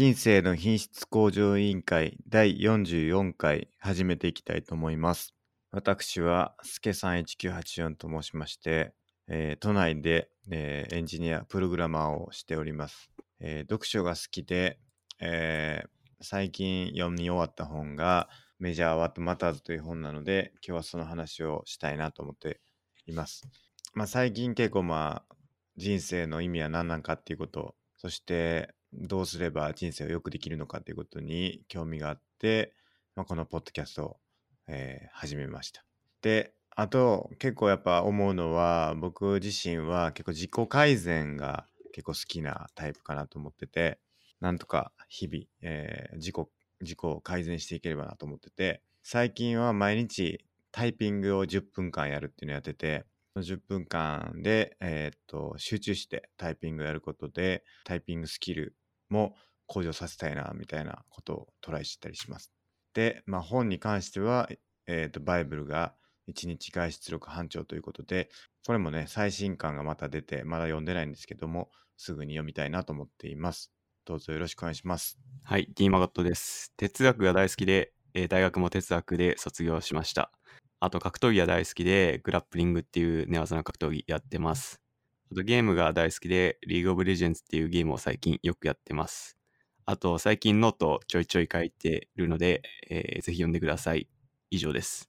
人生の品質向上委員会第44回始めていきたいと思います。私は、すけさん1984と申しまして、えー都内で、えーエンジニア、プログラマーをしております。えー読書が好きで、えー最近読み終わった本がメジャーワットマターズという本なので、今日はその話をしたいなと思っています。まあ、最近結構まあ人生の意味は何なのかっていうことそしてどうすれば人生を良くできるのかっていうことに興味があって、まあ、このポッドキャストを、えー始めました。であと結構やっぱ思うのは僕自身は結構自己改善が結構好きなタイプかなと思っててなんとか日々、えー自己自己を改善していければなと思ってて最近は毎日タイピングを10分間やるっていうのをやっててその10分間で、えーっと集中してタイピングをやることでタイピングスキルも向上させたいなみたいなことをトライしたりします。で、まあ、本に関しては、えーっとバイブルが1日外出力班長ということでこれもね最新刊がまた出てまだ読んでないんですけどもすぐに読みたいなと思っています。どうぞよろしくお願いします。はい、ディーマゴットです。哲学が大好きで、えー大学も哲学で卒業しました。あと格闘技が大好きで、グラップリングっていう寝技の格闘技やってます。あとゲームが大好きで、 League of Legends っていうゲームを最近よくやってます。あと最近ノートちょいちょい書いてるので、えーぜひ読んでください。以上です。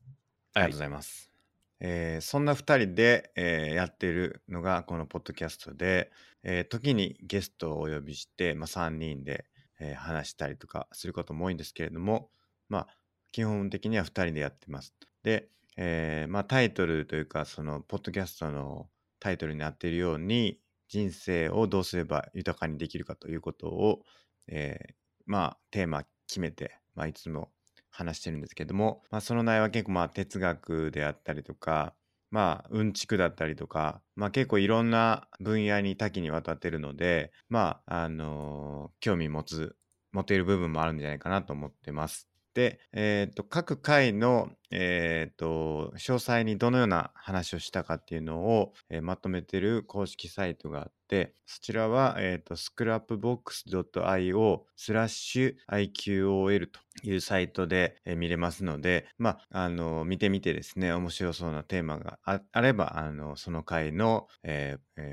ありがとうございます。えーそんな2人で、えーやっているのがこのポッドキャストで、えー時にゲストをお呼びして、まあ、3人で、えー話したりとかすることも多いんですけれども、まあ、基本的には2人でやってます。で、えーまあ、タイトルというかそのポッドキャストのタイトルになっているように人生をどうすれば豊かにできるかということを、えーまあテーマ決めて、まあ、いつも話してるんですけども、まあ、その内容は結構まあ哲学であったりとかまあうんちくだったりとか、まあ、結構いろんな分野に多岐にわたってるのでまああのー興味持つ持てる部分もあるんじゃないかなと思ってます。で、えー、と各回の、えー、と詳細にどのような話をしたかっていうのを、えーまとめてる公式サイトがあってそちらは、えー、と scrapbox.io スラッシュ IQOL というサイトで、えー見れますので、まあ、あの見てみてですね面白そうなテーマがあればあのその回の、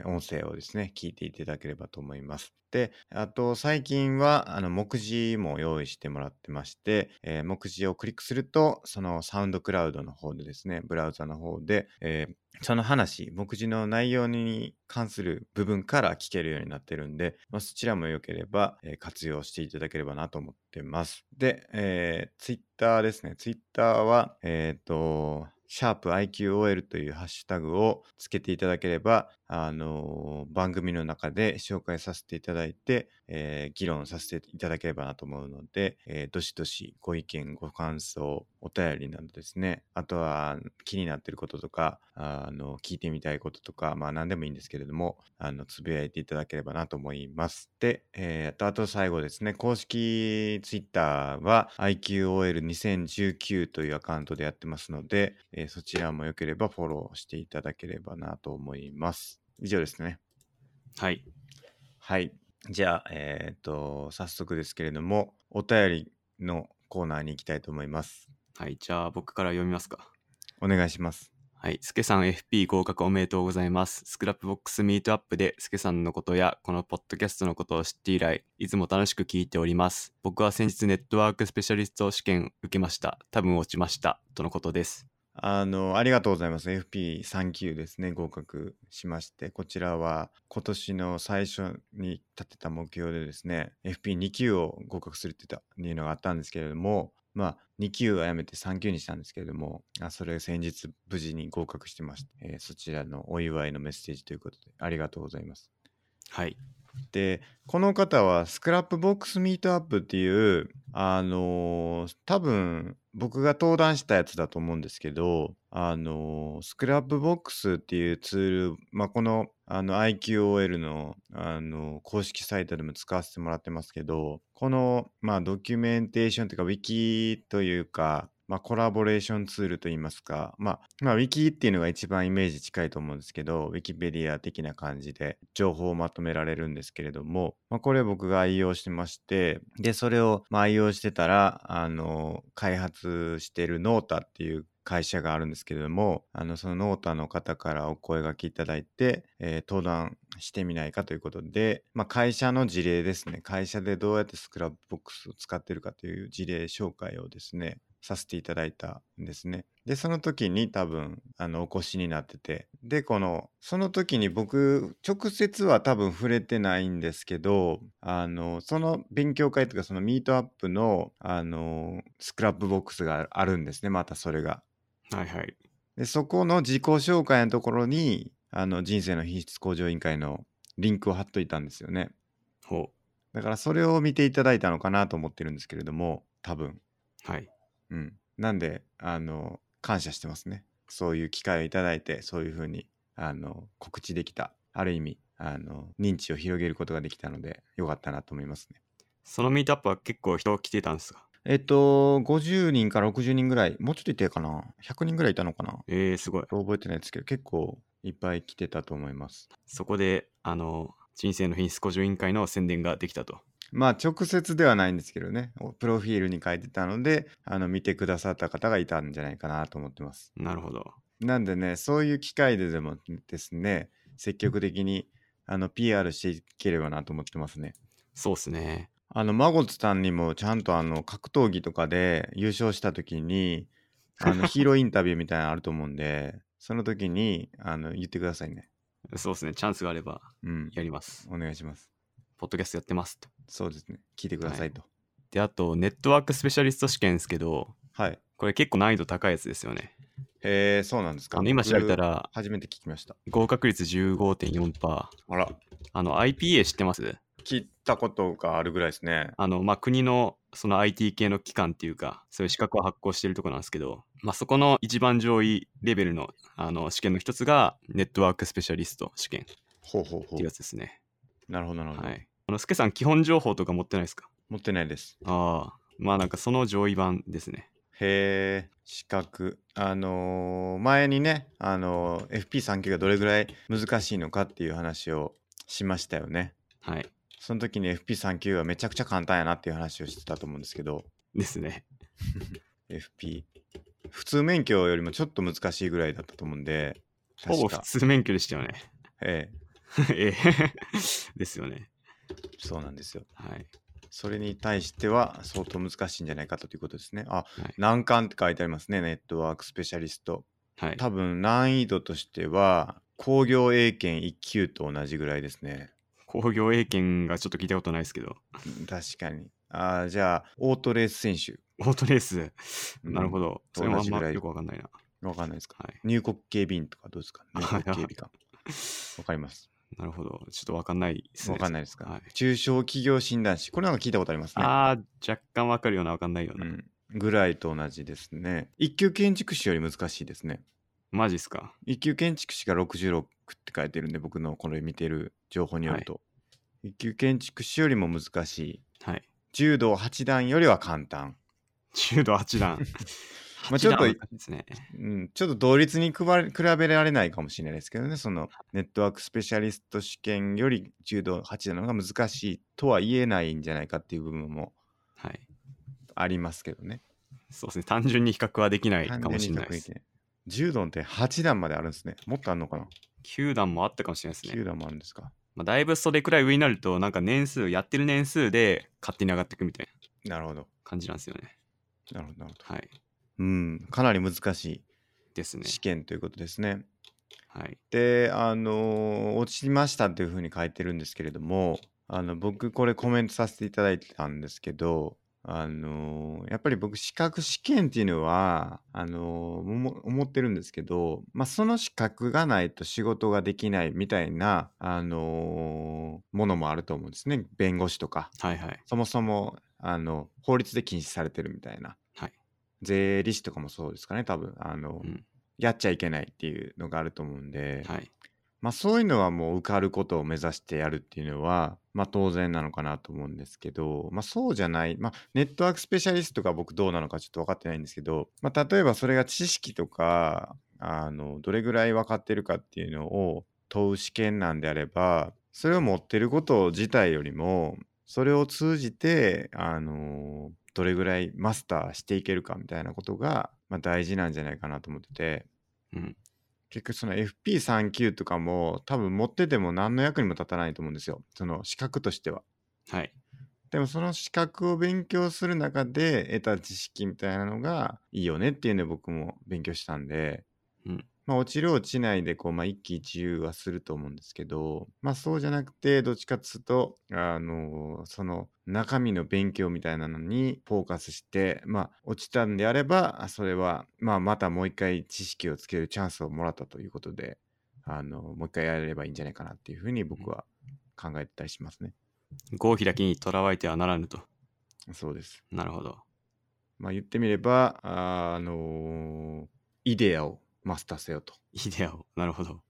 音声をですね聞いていただければと思います。であと最近はあの目次も用意してもらってまして、えー目次をクリックするとそのサウンドンドクラウドの方でですねブラウザの方で、えーその話目次の内容に関する部分から聞けるようになってるんで、まあ、そちらも良ければ、えー活用していただければなと思ってます。で、えー、ツイッターですね。ツイッターは、えっ、と、シャープ i q o l というハッシュタグをつけていただければ、あのー番組の中で紹介させていただいて、えー議論させていただければなと思うので、えーどしどしご意見、ご感想、お便りなどですね、あとは気になってることとか、あの聞いてみたいこととか、まあ何でもいいんですけれども、あのつぶやいていただければなと思います。で、えー、とあと最後ですね、公式ツイッターは IQOL2019 というアカウントでやってますので、えーそちらもよければフォローしていただければなと思います。以上ですね。はい。はい。じゃあ、えっ、と、早速ですけれども、お便りのコーナーに行きたいと思います。はい、じゃあ僕から読みますか。お願いします。はい、スケさん FP 合格おめでとうございます。 Scrapbox meetup でスケさんのことやこのポッドキャストのことを知って以来、いつも楽しく聞いております。僕は先日ネットワークスペシャリスト試験受けました。多分落ちました。とのことです。あの、ありがとうございます。FP3 級ですね、合格しまして、こちらは今年の最初に立てた目標でですね、FP2 級を合格するって言ったいうのがあったんですけれども、まあ、2級はやめて3級にしたんですけれども、あそれ先日無事に合格してまして、えーそちらのお祝いのメッセージということで、ありがとうございます。はい。でこの方は Scrapbox meetup っていうあのー多分僕が登壇したやつだと思うんですけどあの Scrapbox っていうツール、まあ、このあの IQOL のあの公式サイトでも使わせてもらってますけどこの、まあ、ドキュメンテーションというかウィキというかまあ、コラボレーションツールといいますか、まあ、まあ、ウィキっていうのが一番イメージ近いと思うんですけど、ウィキペディア的な感じで情報をまとめられるんですけれども、まあ、これ僕が愛用してまして、で、それをまあ愛用してたら、あの、開発してる Nota っていう会社があるんですけれども、あの、その Nota の方からお声がけいただいて、えー、登壇してみないかということで、まあ、会社の事例ですね。会社でどうやって Scrapbox を使ってるかという事例紹介をですね、させていただいたんですね。で、その時に多分、あの、お越しになってて。で、この、その時に僕、直接は多分触れてないんですけど、あの、その勉強会とか、その meetup の、あの、 Scrapbox があるんですね、またそれが。はいはい。で、そこの自己紹介のところに、あの、人生の品質向上委員会のリンクを貼っといたんですよね。ほう。だからそれを見ていただいたのかなと思ってるんですけれども、多分。はい。うん。なんで、あの、感謝してますね。そういう機会をいただいて、そういうふうに、あの、告知できた。ある意味、あの、認知を広げることができたので、よかったなと思いますね。そのミートアップは結構人来てたんですか？えっと、50人から60人ぐらい、もうちょっといてかな？100人ぐらいいたのかな？えー、すごい。覚えてないですけど、結構いっぱい来てたと思います。そこで、あの、人生の品質向上委員会の宣伝ができたと。まあ直接ではないんですけどね、プロフィールに書いてたので、あの見てくださった方がいたんじゃないかなと思ってます。なるほど。なんでね、そういう機会ででもですね、積極的にあの PR していければなと思ってますね。そうっすね。あの、マゴツさんにもちゃんとあの格闘技とかで優勝した時に、あのヒーローインタビューみたいなのあると思うんで、その時にあの言ってくださいね。そうですね。チャンスがあればやります。うん、お願いします。ポッドキャストやってますと。そうですね。聞いてくださいと。はい、で、あと、ネットワークスペシャリスト試験ですけど、はい。これ結構難易度高いやつですよね。へえ、そうなんですか。今調べたら、初めて聞きました。合格率15.4%。あら。あの、IPA 知ってます？聞いたことがあるぐらいですね。あの、まあ、国のその IT 系の機関っていうか、そういう資格を発行してるところなんですけど、まあ、そこの一番上位レベルのあの試験の一つが、ネットワークスペシャリスト試験ほうほうほうっていうやつですね。なるほど、なるほど。はい。あの、スケさん、基本情報とか持ってないですか？持ってないです。ああ、まあなんかその上位版ですね。へえ、資格。あのー前にね、あのー FP3 級がどれぐらい難しいのかっていう話をしましたよね。はい。その時に FP3 級はめちゃくちゃ簡単やなっていう話をしてたと思うんですけど、ですね。FP。普通免許よりもちょっと難しいぐらいだったと思うんで、ほぼ普通免許でしたよね。ええ。ええ ですよね。そうなんですよ。はい。それに対しては相当難しいんじゃないかということですね。あ、はい、難関って書いてありますね、ネットワークスペシャリスト。はい。多分難易度としては、工業英検1級と同じぐらいですね。工業英検がちょっと聞いたことないですけど。確かに。あじゃあ、オートレース選手。オートレース？なるほど。それもあんまよくわかんないな。わかんないですか？はい、入国警備員とかどうですか？入国警備官。わかります。なるほど。ちょっとわかんないですね。わかんないですか？はい、中小企業診断士。これなんか聞いたことありますね。ああ、若干わかるようなわかんないような、うん。ぐらいと同じですね。一級建築士より難しいですね。マジっすか？一級建築士が66って書いてるんで、僕のこれ見てる情報によると。はい、一級建築士よりも難しい。はい。柔道八段よりは簡単。柔道八段。まあちょっと、ね、うん、ちょっと同率に比べられないかもしれないですけどね、そのネットワークスペシャリスト試験より柔道8なのが難しいとは言えないんじゃないかっていう部分もありますけどね。そうですね、単純に比較はできないかもしれないです。柔道って8段まであるんですね。もっとあるのかな ?9 段もあったかもしれないですね。9段もあるんですか？まあ、だいぶそれくらい上になると、なんか年数、やってる年数で勝手に上がっていくみたいな。なるほど。感じなんですよね。なるほど、なるほど。はい。うん、かなり難しいですね。試験ということですね。はい。で、あのー落ちましたっていうふうに書いてるんですけれども、あの、僕これコメントさせていただいてたんですけど、あのーやっぱり僕資格試験っていうのは、あのー思思ってるんですけど、まあ、その資格がないと仕事ができないみたいな、あのーものもあると思うんですね。弁護士とか。はいはい。そもそも、あの、法律で禁止されてるみたいな。はい税理士とかもそうですかね、多分。あの、うん。やっちゃいけないっていうのがあると思うんで、はい。まあそういうのはもう受かることを目指してやるっていうのは、まあ当然なのかなと思うんですけど、まあそうじゃない、まあネットワークスペシャリストが僕どうなのかちょっと分かってないんですけど、まあ例えばそれが知識とか、あの、どれぐらい分かってるかっていうのを問う試験なんであれば、それを持ってること自体よりも、それを通じて、あの、どれぐらいマスターしていけるかみたいなことが、まあ、大事なんじゃないかなと思ってて、うん。結局その FP3 級とかも多分持ってても何の役にも立たないと思うんですよ。その資格としては。はい。でもその資格を勉強する中で得た知識みたいなのがいいよねっていうので僕も勉強したんで、うんまあ落ちる落ちないでこう、まあ、一喜一憂はすると思うんですけど、まあそうじゃなくてどっちかっつうと、あのその中身の勉強みたいなのにフォーカスして、まあ落ちたんであれば、それはまあまたもう一回知識をつけるチャンスをもらったということで、あのもう一回やれればいいんじゃないかなっていうふうに僕は考えてたりしますね。合否だけにとらわれてはならぬと。そうです。なるほど。まあ言ってみれば、あーあのーイデアをマスターせよと。イデアを。なるほど。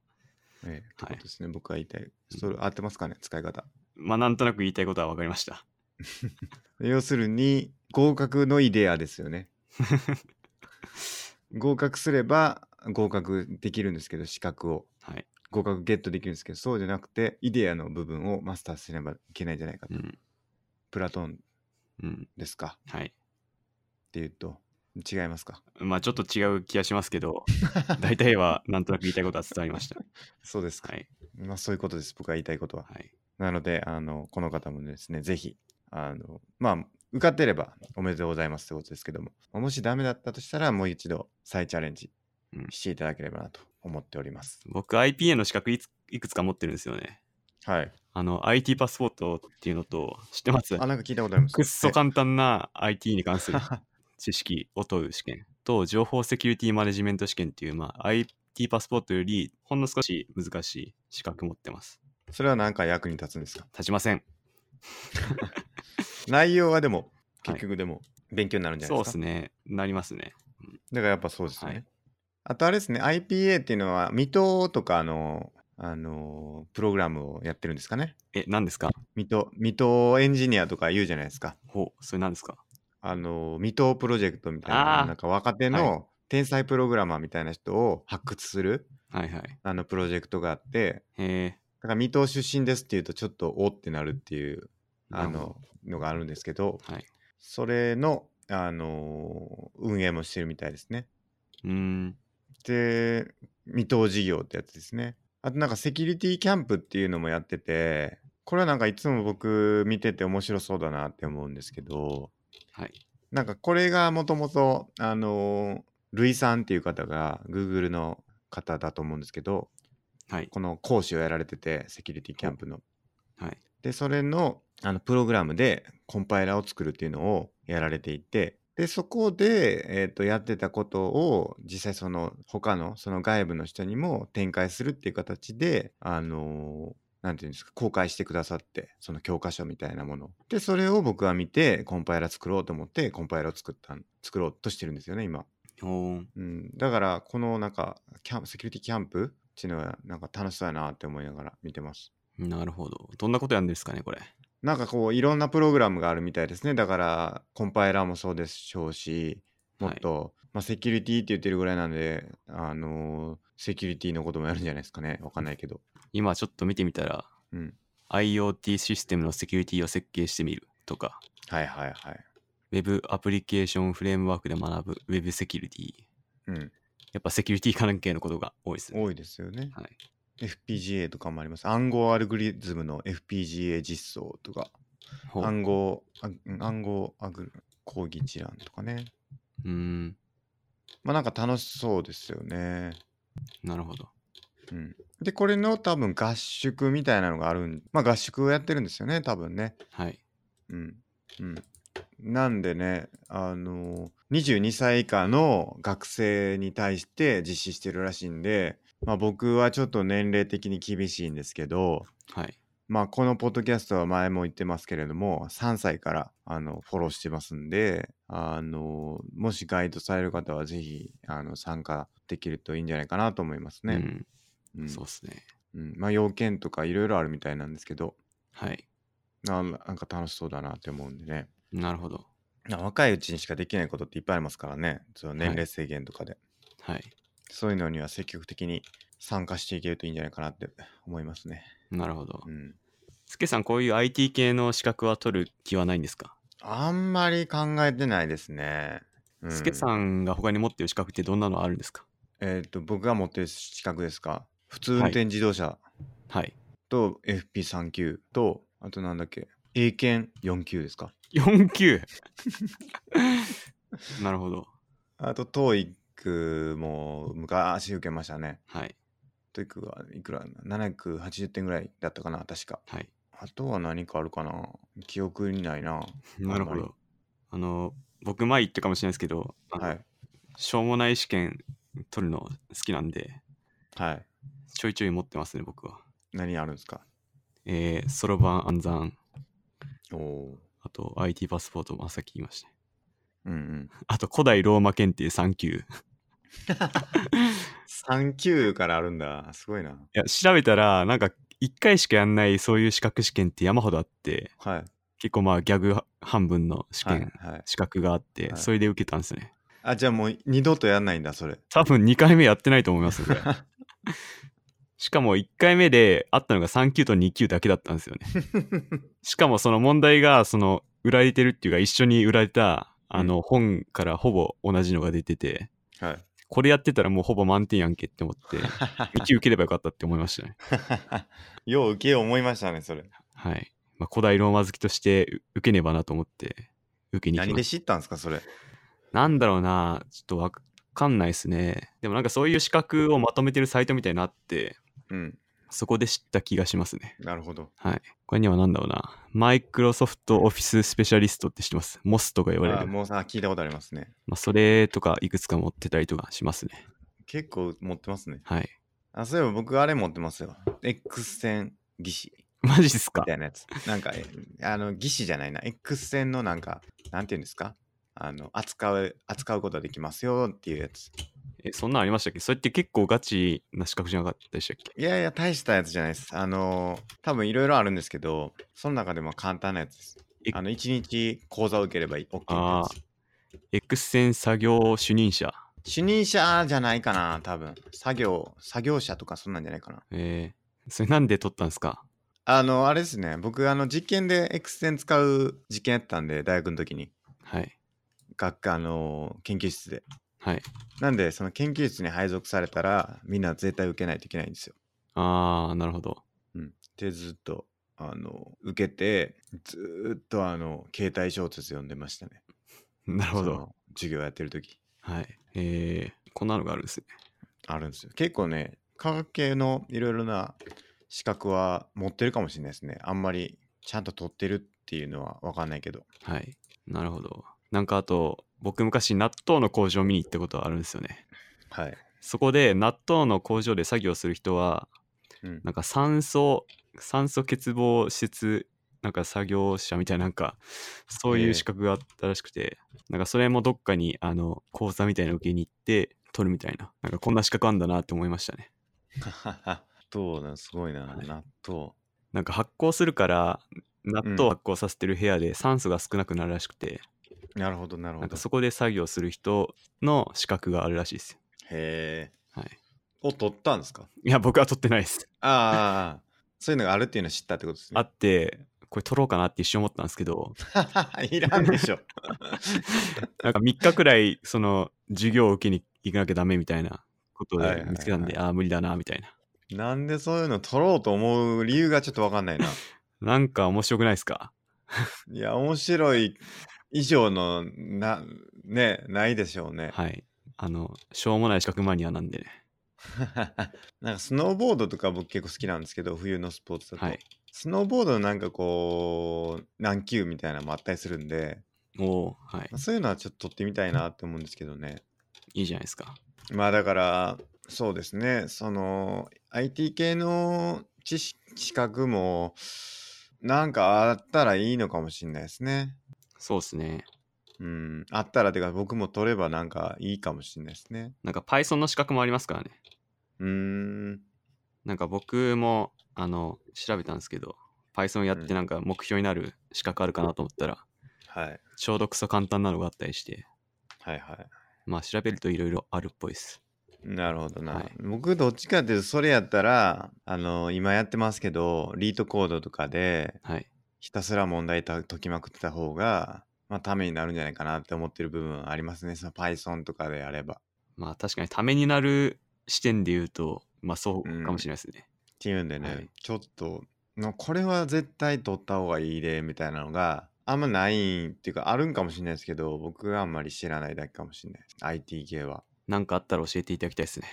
ええ、はいってことですね。僕は言いたい。それ合ってますかね？使い方。まあ、なんとなく言いたいことは分かりました。要するに、合格のイデアですよね。合格すれば合格できるんですけど、資格を。はい。合格ゲットできるんですけど、そうじゃなくて、イデアの部分をマスターしなばいけないんじゃないかと。うん。プラトンうん。ですか？はい。っていうと、違いますか？まあ、ちょっと違う気がしますけど、大体はなんとなく言いたいことは伝わりました。そうですか。はい。まあそういうことです。僕が言いたいことは。はい。なので、あの、この方もですね、ぜひ、あの、まあ、受かってればおめでとうございますってことですけども、もしダメだったとしたら、もう一度再チャレンジうんしていただければなと思っております。僕、IPA の資格いくつか持ってるんですよね。はい。あの、IT パスポートっていうのと、知ってます？あ、なんか聞いたことあります。くっそ簡単な IT に関する 知識を問う試験と、情報セキュリティマネジメント試験っていう、まあ、IT パスポートよりほんの少し難しい資格持ってます。それは何か役に立つんですか？立ちません。内容はでも、はい結局でも勉強になるんじゃないそうでか。ですすね。なりますね。だからやっぱそうですね。はいあとあれですね、IPA っていうのは、水戸とかの、あの、プログラムをやってるんですかね？え、何ですか？水戸、水戸エンジニアとか言うじゃないですか。ほう、それ何ですか？あの、未踏プロジェクトみたいな、あーなんか若手はの天才プログラマーみたいな人を発掘する、はいはい。あの、プロジェクトがあって、へえ。だから未踏出身ですっていうと、ちょっとおってなるっていう、あなるほの、のがあるんですけど、はい。それの、あの、運営もしてるみたいですね。うーん。で、未踏事業ってやつですね。あとなんかセキュリティキャンプっていうのもやってて、これはなんかいつも僕見てて面白そうだなって思うんですけど、はい。なんかこれがもともと、あの、ルイさんっていう方が Google の方だと思うんですけど、はい。この講師をやられてて、セキュリティキャンプの。はい。で、それのあのプログラムでコンパイラーを作るっていうのをやられていて、で、そこで、えっとやってたことを実際その他のその外部の人にも展開するっていう形で、あのなんていうんですか、公開してくださって、その教科書みたいなものを。で、それを僕は見て、コンパイラー作ろうと思って、コンパイラーを作ったん、作ろうとしてるんですよね、今。うん。だから、このなんか、キャンセキュリティキャンプっていうのは、なんか楽しそうやなって思いながら見てます。なるほど。どんなことやるんですかね、これ。なんかこういろんなプログラムがあるみたいですね。だからコンパイラーもそうでしょうし、もっと、まあセキュリティって言ってるぐらいなんで、あのーセキュリティのこともやるんじゃないですかね。わかんないけど。今ちょっと見てみたら、うん。IoT システムのセキュリティを設計してみるとか、はいはいはい。Web アプリケーションフレームワークで学ぶ Web セキュリティ。うん。やっぱセキュリティ関係のことが多いですね。多いですよね。はい。FPGA とかもあります。暗号アルゴリズムの FPGA 実装とか、暗号、暗号アグ講義一覧とかね。うーん。まあなんか楽しそうですよね。なるほど。うん。で、これの多分合宿みたいなのがあるん、まあ合宿をやってるんですよね、多分ね。はい。うん。うん。なんでね、あの、22歳以下の学生に対して実施してるらしいんで、まあ僕はちょっと年齢的に厳しいんですけど、はい。まあこのポッドキャストは前も言ってますけれども、3歳からあのフォローしてますんで、あの、もしガイドされる方はぜひあの参加できるといいんじゃないかなと思いますね。うん。うんそうですね。うん、まあ要件とかいろいろあるみたいなんですけどはい。ななんか楽しそうだなって思うんでねなるほど。な若いうちにしかできないことっていっぱいありますからねその年齢制限とかで、はい。そういうのには積極的に参加していけるといいんじゃないかなって思いますねなるほどう。んすけさん、こういう IT 系の資格は取る気はないんですか？あんまり考えてないですね。うすけさんが他に持ってる資格ってどんなのあるんですか？えっ、と、僕が持ってる資格ですか？普通運転自動車はい。と FP3 級と、あとなんだっけ、英検4級ですか。4級 なるほど。あと TOEIC も昔受けましたね。はい。TOEIC はいくら ?780 点ぐらいだったかな、確か。はい。あとは何かあるかな記憶にないな。なるほど。あの、僕前言ったかもしれないですけど、はい。しょうもない試験取るの好きなんで、はい。ちょいちょい持ってますね、僕は。何あるんですか？えー、そろばん暗算、おおあと IT パスポートもさっき言いました。うんうん。あと古代ローマ検定3級。3級からあるんだ。すごいな。いや、調べたら、なんか1回しかやんないそういう資格試験って山ほどあって、はい。結構まあギャグ半分の試験、はい。はい、資格があって、はいそれで受けたんですよね。あ、じゃあもう二度とやんないんだ、それ。多分2回目やってないと思います。しかも1回目であったのが3級と2級だけだったんですよね。しかもその問題が、その、売られてるっていうか、一緒に売られた、あの、本からほぼ同じのが出てて、はい。これやってたらもうほぼ満点やんけって思って、2級受ければよかったって思いましたね。よう受けよう思いましたね、それ。はい。まあ、古代ローマ好きとして受けねばなと思って、受けに行き何でまし知ったんですか、それ？た。なんだろうな、ちょっとわかんないですね。でもなんかそういう資格をまとめてるサイトみたいなのあって、うん。そこで知った気がしますね。なるほど。はい。これには何だろうな。マイクロソフトオフィススペシャリストって知ってます？モスとか言われる。あもうさ、聞いたことありますね。まあ、それとかいくつか持ってたりとかしますね。結構持ってますね。はい。あ、そういえば僕あれ持ってますよ。X 線技師マジっすか？みたいなやつ。なんか、えあの、技師じゃないな。X 線のなんか、なんていうんですか？あの、扱う、扱うことができますよっていうやつ。え、そんなんありましたっけ？それって結構ガチな資格じゃなかったでしたっけ？いやいや、大したやつじゃないです。あの、多分いろいろあるんですけど、その中でも簡単なやつですえ。あの、1日講座を受ければいい OK なやつ。X 線作業主任者。主任者じゃないかな、多分。作業、作業者とかそんなんじゃないかな。えー、それなんで取ったんですか？あの、あれですね。僕、あの、実験で X 線使う実験やったんで、大学の時に。はい。学科、あの、研究室で。はい。なんで、その研究室に配属されたら、みんな絶対受けないといけないんですよ。あー、なるほど。うん。で、ずっと、あの、受けて、ずーっと、あの、携帯小説読んでましたね。なるほど。授業やってる時はい。えー、こんなのがあるんですね。あるんですよ。結構ね、科学系のいろいろな資格は持ってるかもしれないですね。あんまりちゃんと取ってるっていうのは分かんないけど。はい。なるほど。なんかあと、僕昔納豆の工場見に行ったことあるんですよね。はい。そこで納豆の工場で作業する人は、うん。なんか酸素、酸素欠乏施設、なんか作業者みたいな、なんか、そういう資格があったらしくて、なんかそれもどっかに、あの、講座みたいなの受けに行って、取るみたいな、なんかこんな資格あんだなって思いましたね。納豆だ、すごいな。はい納豆。なんか発酵するから、納豆を発酵させてる部屋で酸素が少なくなるらしくて、なるほど、なるほど。なんかそこで作業する人の資格があるらしいですよ。へえ。はい。を取ったんですか？いや、僕は取ってないです。ああそういうのがあるっていうのを知ったってことですあね。って、これ取ろうかなって一瞬思ったんですけど、いらんでしょ。なんか3日くらい、その、授業を受けに行かなきゃダメみたいなことはいはいはいで見つけたんで、ああ、無理だな、みたいな。なんでそういうの取ろうと思う理由がちょっと分かんないな。なんか面白くないですか？いや、面白い以上の、な、ね、ないでしょうね。はい。あの、しょうもない資格マニアなんでね。なんかスノーボードとか僕結構好きなんですけど、冬のスポーツだと。はい。スノーボードのなんかこう、何級みたいなのもあったりするんで、おおはいまあ。そういうのはちょっと取ってみたいなって思うんですけどね。いいじゃないですか。まあだから、そうですね、その IT 系の知識資格もなんかあったらいいのかもしれないですね。そうですね。うん、あったらてか僕も取ればなんかいいかもしれないですね。なんか Python の資格もありますからね。うーん、なんか僕も、あの、調べたんですけど、Python やっうんてなんか目標になる資格あるかなと思ったら、はい。ちょうどクソ簡単なのがあったりして、はいはい。まあ調べるといろいろあるっぽいです。なるほどな。はい僕どっちかっていうとそれやったらあの今やってますけどリートコードとかではい。ひたすら問題解きまくってた方がまあためになるんじゃないかなって思ってる部分はありますねその Python とかであれば。まあ確かにためになる視点で言うと、まあそうかもしれないですね。っていうんでね、はいちょっとのこれは絶対取った方がいいでみたいなのがあんまないっていうかあるんかもしれないですけど僕があんまり知らないだけかもしれないです IT 系は。なんかあったら教えていただきたいですね。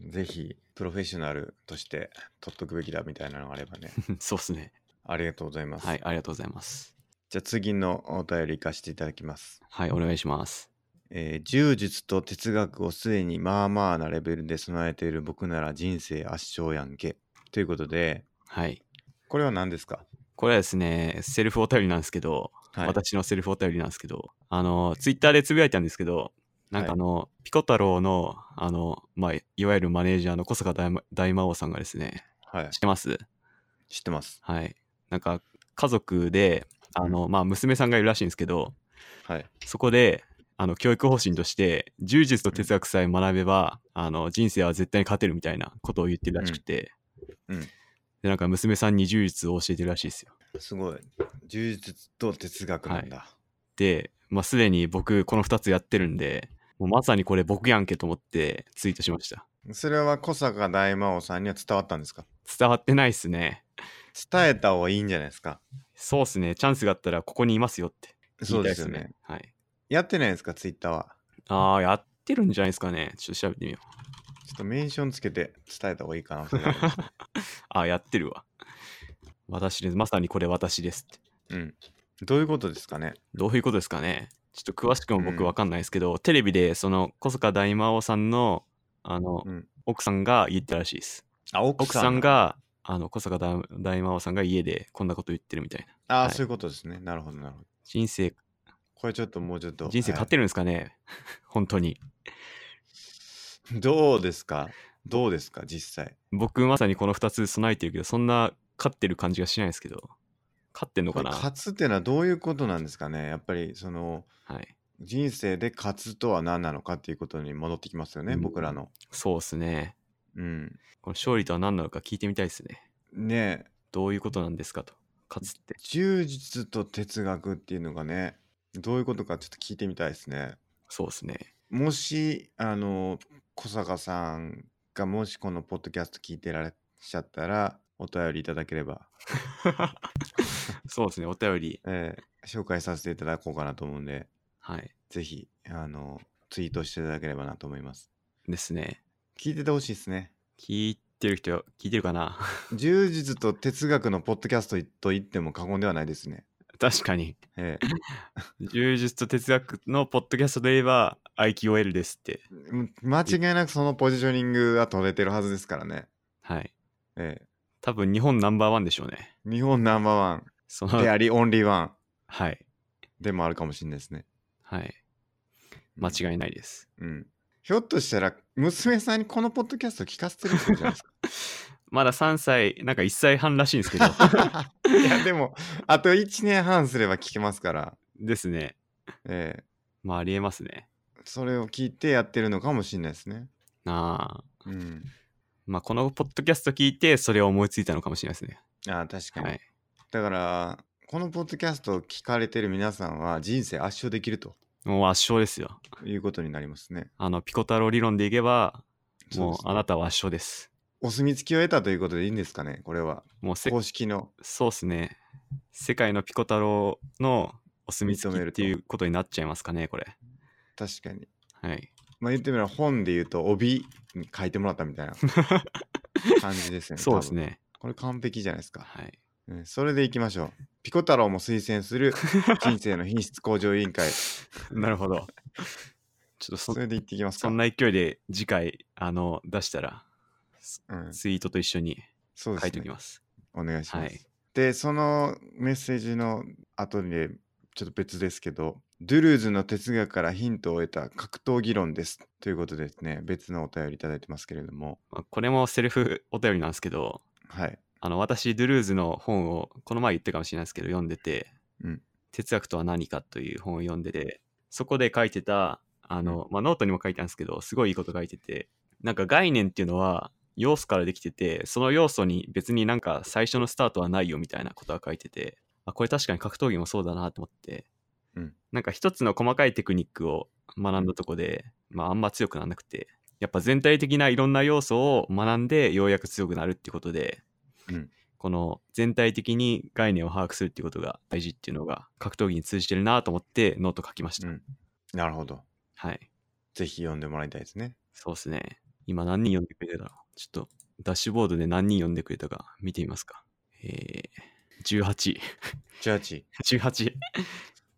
ぜひプロフェッショナルとして取っとくべきだみたいなのがあればね そうですね。ありがとうございます。はい、ありがとうございます。じゃあ次のお便り行かせていただきます。はい、お願いします。えー柔術と哲学をすでにまあまあなレベルで備えている僕なら人生圧勝やんけ。ということで、はい。これは何ですか？これはですね、セルフお便りなんですけど、はい私のセルフお便りなんですけど、あの、ツイッターでつぶやいたんですけど、なんかあの、ピコ太郎の、あの、まあ、いわゆるマネージャーの小坂大魔王さんがですね、はい知っ。てます？知ってます。はい。なんか、家族で、あの、まあ、娘さんがいるらしいんですけど、はい。そこで、あの、教育方針として、柔術と哲学さえ学べば、あの、人生は絶対に勝てるみたいなことを言ってるらしくて、うんうんで、なんか娘さんに柔術を教えてるらしいですよ。すごい。柔術と哲学なんだ。で、まあ、すでに僕、この2つやってるんで、もうまさにこれ僕やんけと思ってツイートしました。それは小坂大魔王さんには伝わったんですか？伝わってないっすね。伝えた方がいいんじゃないですかそうっすね。チャンスがあったらここにいますよってそ言いうたいっすですよね。はい。やってないんですか？ツイッターは。ああ、やってるんじゃないですかね。ちょっと調べてみよう。ちょっとメンションつけて伝えた方がいいかな。ああ、やってるわ。私です。まさにこれ私ですって。うん。どういうことですかね？どういうことですかね？ちょっと詳しくもうん僕わかんないですけど、テレビでその小坂大魔王さんのあの、うん奥さんが言ったらしいです。あ、奥奥さんが、あの小坂大大魔王さんが家でこんなこと言ってるみたいな。ああ、はいそういうことですね。なるほど、なるほど。人生、これちょっともうちょっと。人生勝ってるんですかね、本当に。はいどうですか？どうですか？実際。僕まさにこの2つ備えてるけど、そんな勝ってる感じがしないですけど、勝ってんのかな？勝つっていうのはどういうことなんですかね？やっぱりそのはい。人生で勝つとは何なのかっていうことに戻ってきますよね、うん僕らの。そうっすね。うん。この勝利とは何なのか聞いてみたいですね。ねえどういうことなんですかと。勝つって。柔術と哲学っていうのがねどういうことかちょっと聞いてみたいですね。そうっすね。もしあの小坂さんがもしこのポッドキャスト聞いてらっしゃったらお便りいただければ、そうですね、お便り。えー紹介させていただこうかなと思うんではい。ぜひあのツイートしていただければなと思います。ですね。聞いててほしいですね。聞いてる人、聞いてるかな？柔術と哲学のポッドキャストと言っても過言ではないですね。確かに。え柔術 と哲学のポッドキャストで言えば、IQL ですって。間違いなくそのポジショニングは取れてるはずですからね。はい。え多分日本ナンバーワンでしょうね。え日本ナンバーワそのンでありオンリーワンはい。でもあるかもしれないですね。はい。間違いないです。うん。ひょっとしたら娘さんにこのポッドキャスト聞かせてるってことじゃないですか。まだ3歳、なんか1歳半らしいんですけど。いやでもあと1年半すれば聞けますから、ですね。ええまあ、ありえますね。それを聞いてやってるのかもしれないですね。ああ。うん。まあ、このポッドキャスト聞いて、それを思いついたのかもしれないですね。ああ確かに。はい。だからこのポッドキャストを聞かれてる皆さんは人生圧勝できるともう圧勝ですよ。いうことになりますね。あの、ピコ太郎理論でいけば、もうあなたは圧勝です。お墨付きを得たということでいいんですかねこれは。もうせ、公式の。そうっすね。世界のピコ太郎のお墨付きっていうことになっちゃいますかね、これ。確かに。はい。まあ言ってみれば本で言うと帯に書いてもらったみたいな感じですよね。そうですね。これ完璧じゃないですか。はい。うん、それでいきましょう。ピコ太郎も推薦する 人生の品質向上委員会。なるほど。ちょっとそそれでいっていきますか。そんな勢いで次回、あの、出したら、うん、ツイートと一緒にそうですね書いておき。ます。お願いします。はい。で、そのメッセージの後でちょっと別ですけど、ドゥルーズの哲学からヒントを得た格闘技論です。ということでですね、別のお便りいただいてますけれども、まあこれもセルフお便りなんですけど、はい。あの私、ドゥルーズの本をこの前言ったかもしれないですけど、読んでて、うん。哲学とは何かという本を読んでて、そこで書いてた、あの、まあ、ノートにも書いてあるんですけど、すごいいいこと書いてて、なんか概念っていうのは要素からできてて、その要素に別になんか最初のスタートはないよみたいなことが書いてて、あ、これ確かに格闘技もそうだなと思って、うん。なんか一つの細かいテクニックを学んだとこで、まああんま強くならなくて、やっぱ全体的ないろんな要素を学んでようやく強くなるってことで、うんこの全体的に概念を把握するっていうことが大事っていうのが格闘技に通じてるなと思ってノート書きました。うんなるほど。はい。ぜひ読んでもらいたいですね。そうですね。今何人読んでくれただろうちょっとダッシュボードで何人読んでくれたか見てみますか。えー、18。18、18。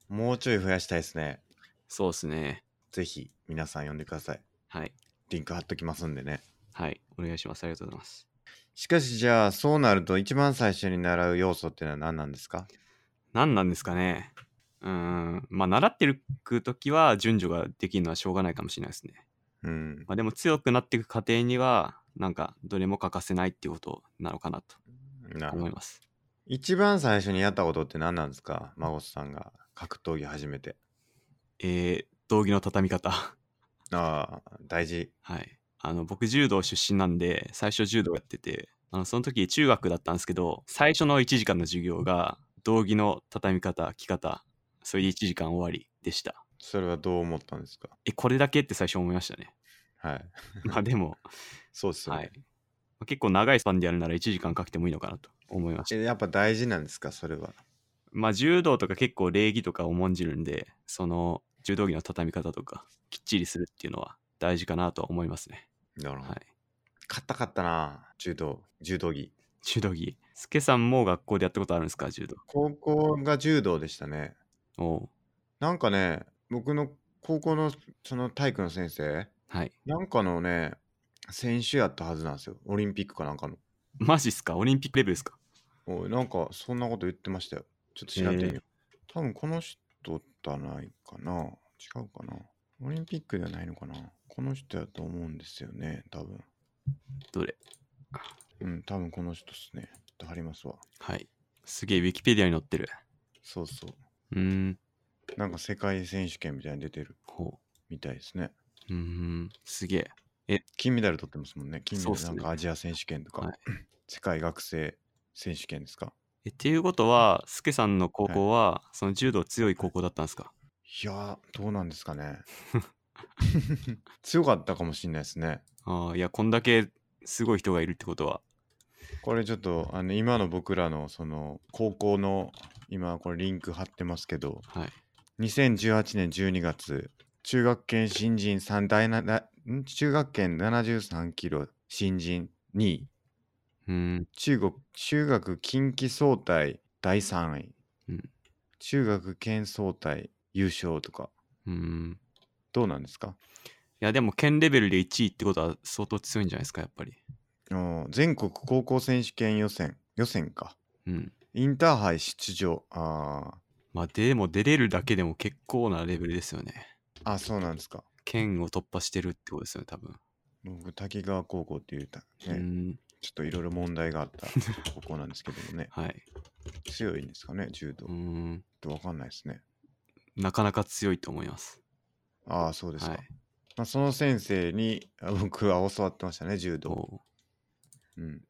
もうちょい増やしたいですね。そうですね。ぜひ皆さん読んでください。はい。リンク貼っときますんでね。はい。お願いします。ありがとうございます。しかしじゃあそうなると一番最初に習う要素っていうのは何なんですか？何なんですかねうーん。まあ、習ってる時は順序ができるのはしょうがないかもしれないですね。うん。まあ、でも強くなっていく過程には、なんかどれも欠かせないっていうことなのかなと。思います。一番最初にやったことって何なんですか？孫さんが格闘技始めて。えー、道着の畳み方。ああ、大事。はい。あの、僕、柔道出身なんで、最初柔道やってて、あのその時中学だったんですけど、最初の1時間の授業が、道着の畳み方、着方、それで1時間終わりでした。それはどう思ったんですか？え、これだけって最初思いましたね。はい。まあでも、そうですよね。はい。まあ結構長いスパンでやるなら1時間かけてもいいのかなと思いました。えやっぱ大事なんですかそれは？まあ柔道とか結構礼儀とか重んじるんで、その柔道着の畳み方とかきっちりするっていうのは大事かなとは思いますね。なるほど。はい。硬かったな柔道、柔道着。柔道着。スケさんも学校でやったことあるんですか柔道。高校が柔道でしたね。おうなんかね、僕の高校のその体育の先生、はい。なんかのね、選手やったはずなんですよ。オリンピックかなんかの。マジっすか？オリンピックレベルですか？おいなんかそんなこと言ってましたよ。ちょっと調べてみよう。多分この人じゃないかな。違うかな。オリンピックではないのかな。この人やと思うんですよね、多分。どれ？うん、多分この人っすね。ちょっと貼りますわ。はい。すげえ、ウィキペディアに載ってる。そうそう。うーん。なんか世界選手権みたいに出てるほみたいですね。う。うーん。すげえ。金メダル取ってますもんね。金メダル、そうっすねなんかアジア選手権とか、はい 世界学生選手権ですか？えっていうことは、スケさんの高校は、その柔道強い高校だったんですか？いやー、どうなんですかね。強かったかもしれないですね。ああ、いや、こんだけすごい人がいるってことは。これちょっとあの今の僕らのその高校の今これリンク貼ってますけどはい。2018年12月中学圏新人3第なだん？中学圏73キロ新人2位うーん。中国中学近畿総体第3位、うん中学県総体優勝とかうーん。どうなんですか？いや、でも、県レベルで1位ってことは相当強いんじゃないですか、やっぱり。お全国高校選手権予選予選かうん。インターハイ出場あまあ、でも出れるだけでも結構なレベルですよね。ーあそうなんですか県を突破してるってことですよね、多分。僕滝川高校っていうた、ねうーん。ちょっといろいろ問題があった 高校なんですけどもねはい。強いんですかね柔道うーん。ってわかんないですねなかなか強いと思います。ああそうですか、はい。まあ、その先生にあ僕は教わってましたね柔道、おううん、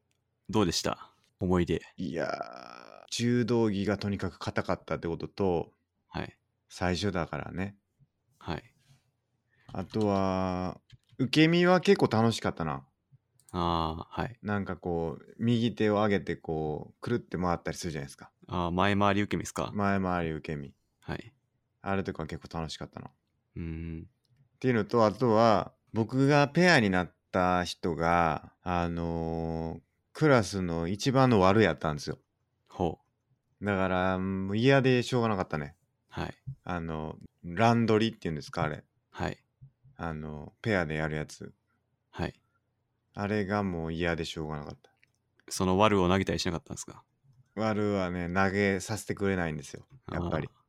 どうでした？思い出。いやー柔道着がとにかく硬かったってこととはい。最初だからねはい。あとは受け身は結構楽しかったなああ、はい。なんかこう右手を上げてこうくるって回ったりするじゃないですかああ、前回り受け身ですか、前回り受け身はい。あれとか結構楽しかったなうーん。っていうのとあとは僕がペアになった人があのークラスの一番の悪やったんですよほう。だからもう嫌でしょうがなかったねはい。あのランドリっていうんですかあれはい。あのペアでやるやつはい。あれがもう嫌でしょうがなかったその悪を投げたりしなかったんですか？悪はね投げさせてくれないんですよやっぱりあ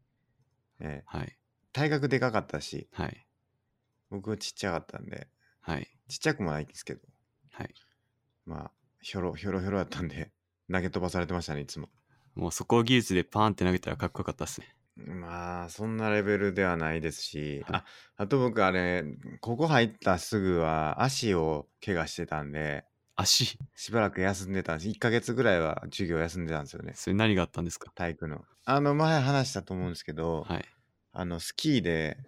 ええはい。体格でかかったし、はい。僕はちっちゃかったんで、はい。ちっちゃくもないんですけど、はい。まあ、ひょろひょろひょろだったんで、投げ飛ばされてましたね、いつも。もうそこを技術でパーンって投げたらかっこよかったっすね。まあ、そんなレベルではないですし、はいあ、あと僕あれ、ここ入ったすぐは足を怪我してたんで、足、しばらく休んでたんです。1ヶ月ぐらいは授業休んでたんですよね。それ何があったんですか？体育の。あの、前話したと思うんですけど、はい。あの、スキーで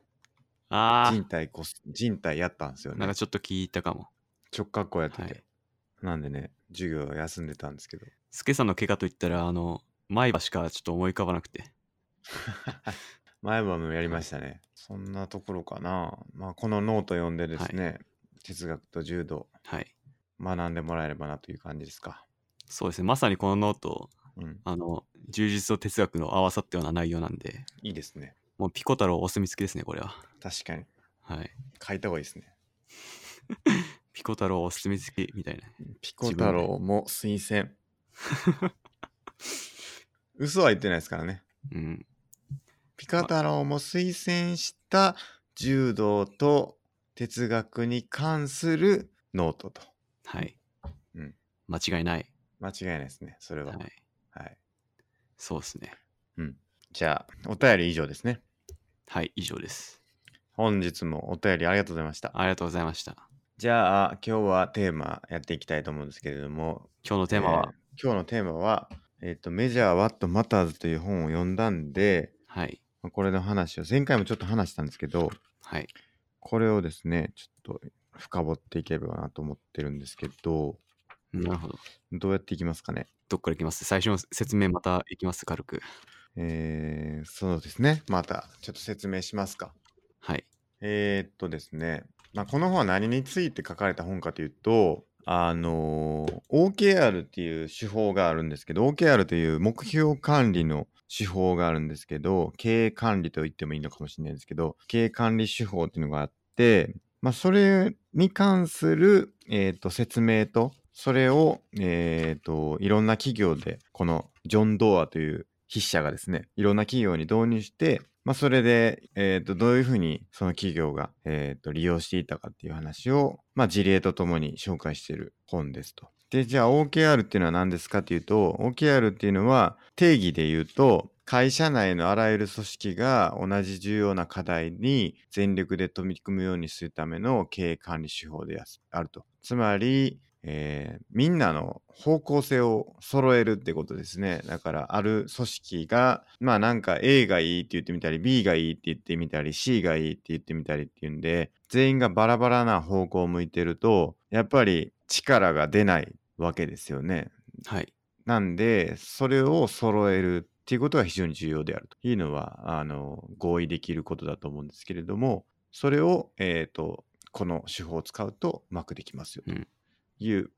あ人体こす、人体やったんですよー、なんねか。ちょっと聞いたかも。直角行やってて。はい。なんでね、授業休んでたんですけど。スケさんの怪我といったら、あの、前歯しかちょっと思い浮かばなくて。前歯もやりましたね。そんなところかな。まあ、このノート読んでですね、哲学と柔道はい。学んでもらえればなという感じですか。そうですね。まさにこの note、うん、あの、柔術と哲学の合わさったような内容なんで、いいですね。もうピコ太郎お墨付きですね、これは。確かに。はい。書いた方がいいですね。ピコ太郎お墨付きみたいな。ピコ太郎も推薦。嘘は言ってないですからね。うん。ピコ太郎も推薦した柔道と哲学に関するノートと。はい。うん間違いない。間違いないですね、それは。ははい。い。そうですね。じゃあ、お便り以上ですね。はい、以上です。本日もお便りありがとうございました。ありがとうございました。じゃあ、今日はテーマやっていきたいと思うんですけれども、今日のテーマは、えー今日のテーマは、えっ、と、メジャー・ワット・マターズという本を読んだんで、はい。まあこれの話を、前回もちょっと話したんですけど、はい。これをですね、ちょっと深掘っていければなと思ってるんですけど、なるほど。どうやっていきますかね？どっからいきます？最初の説明またいきます？軽く。えー、そうですね。またちょっと説明しますか。はい。えー、っとですね、まあ、この本は何について書かれた本かというと、あのー OKR っていう手法があるんですけど、OKR という目標管理の手法があるんですけど、経営管理と言ってもいいのかもしれないですけど、経営管理手法っていうのがあって、まあ、それに関する、えー、と説明と、それを、えー、といろんな企業で、このジョン・ドアという筆者がですね、いろんな企業に導入して、まあ、それで、えー、とどういうふうにその企業が、えー、と利用していたかっていう話を、まあ、事例とともに紹介している本ですと。で、じゃあ OKR っていうのは何ですかっていうと、OKR っていうのは定義で言うと、会社内のあらゆる組織が同じ重要な課題に全力で取り組むようにするための経営管理手法であると。つまり、えーみんなの方向性を揃えるってことですね。だからある組織が、まあなんか A がいいって言ってみたり、B がいいって言ってみたり、C がいいって言ってみたりっていうんで、全員がバラバラな方向を向いてると、やっぱり力が出ないわけですよね。はい。なんで、それを揃えるっていうことが非常に重要であるというのは、あの、合意できることだと思うんですけれども、それを、えっ、と、この手法を使うとうまくできますよとうんいう、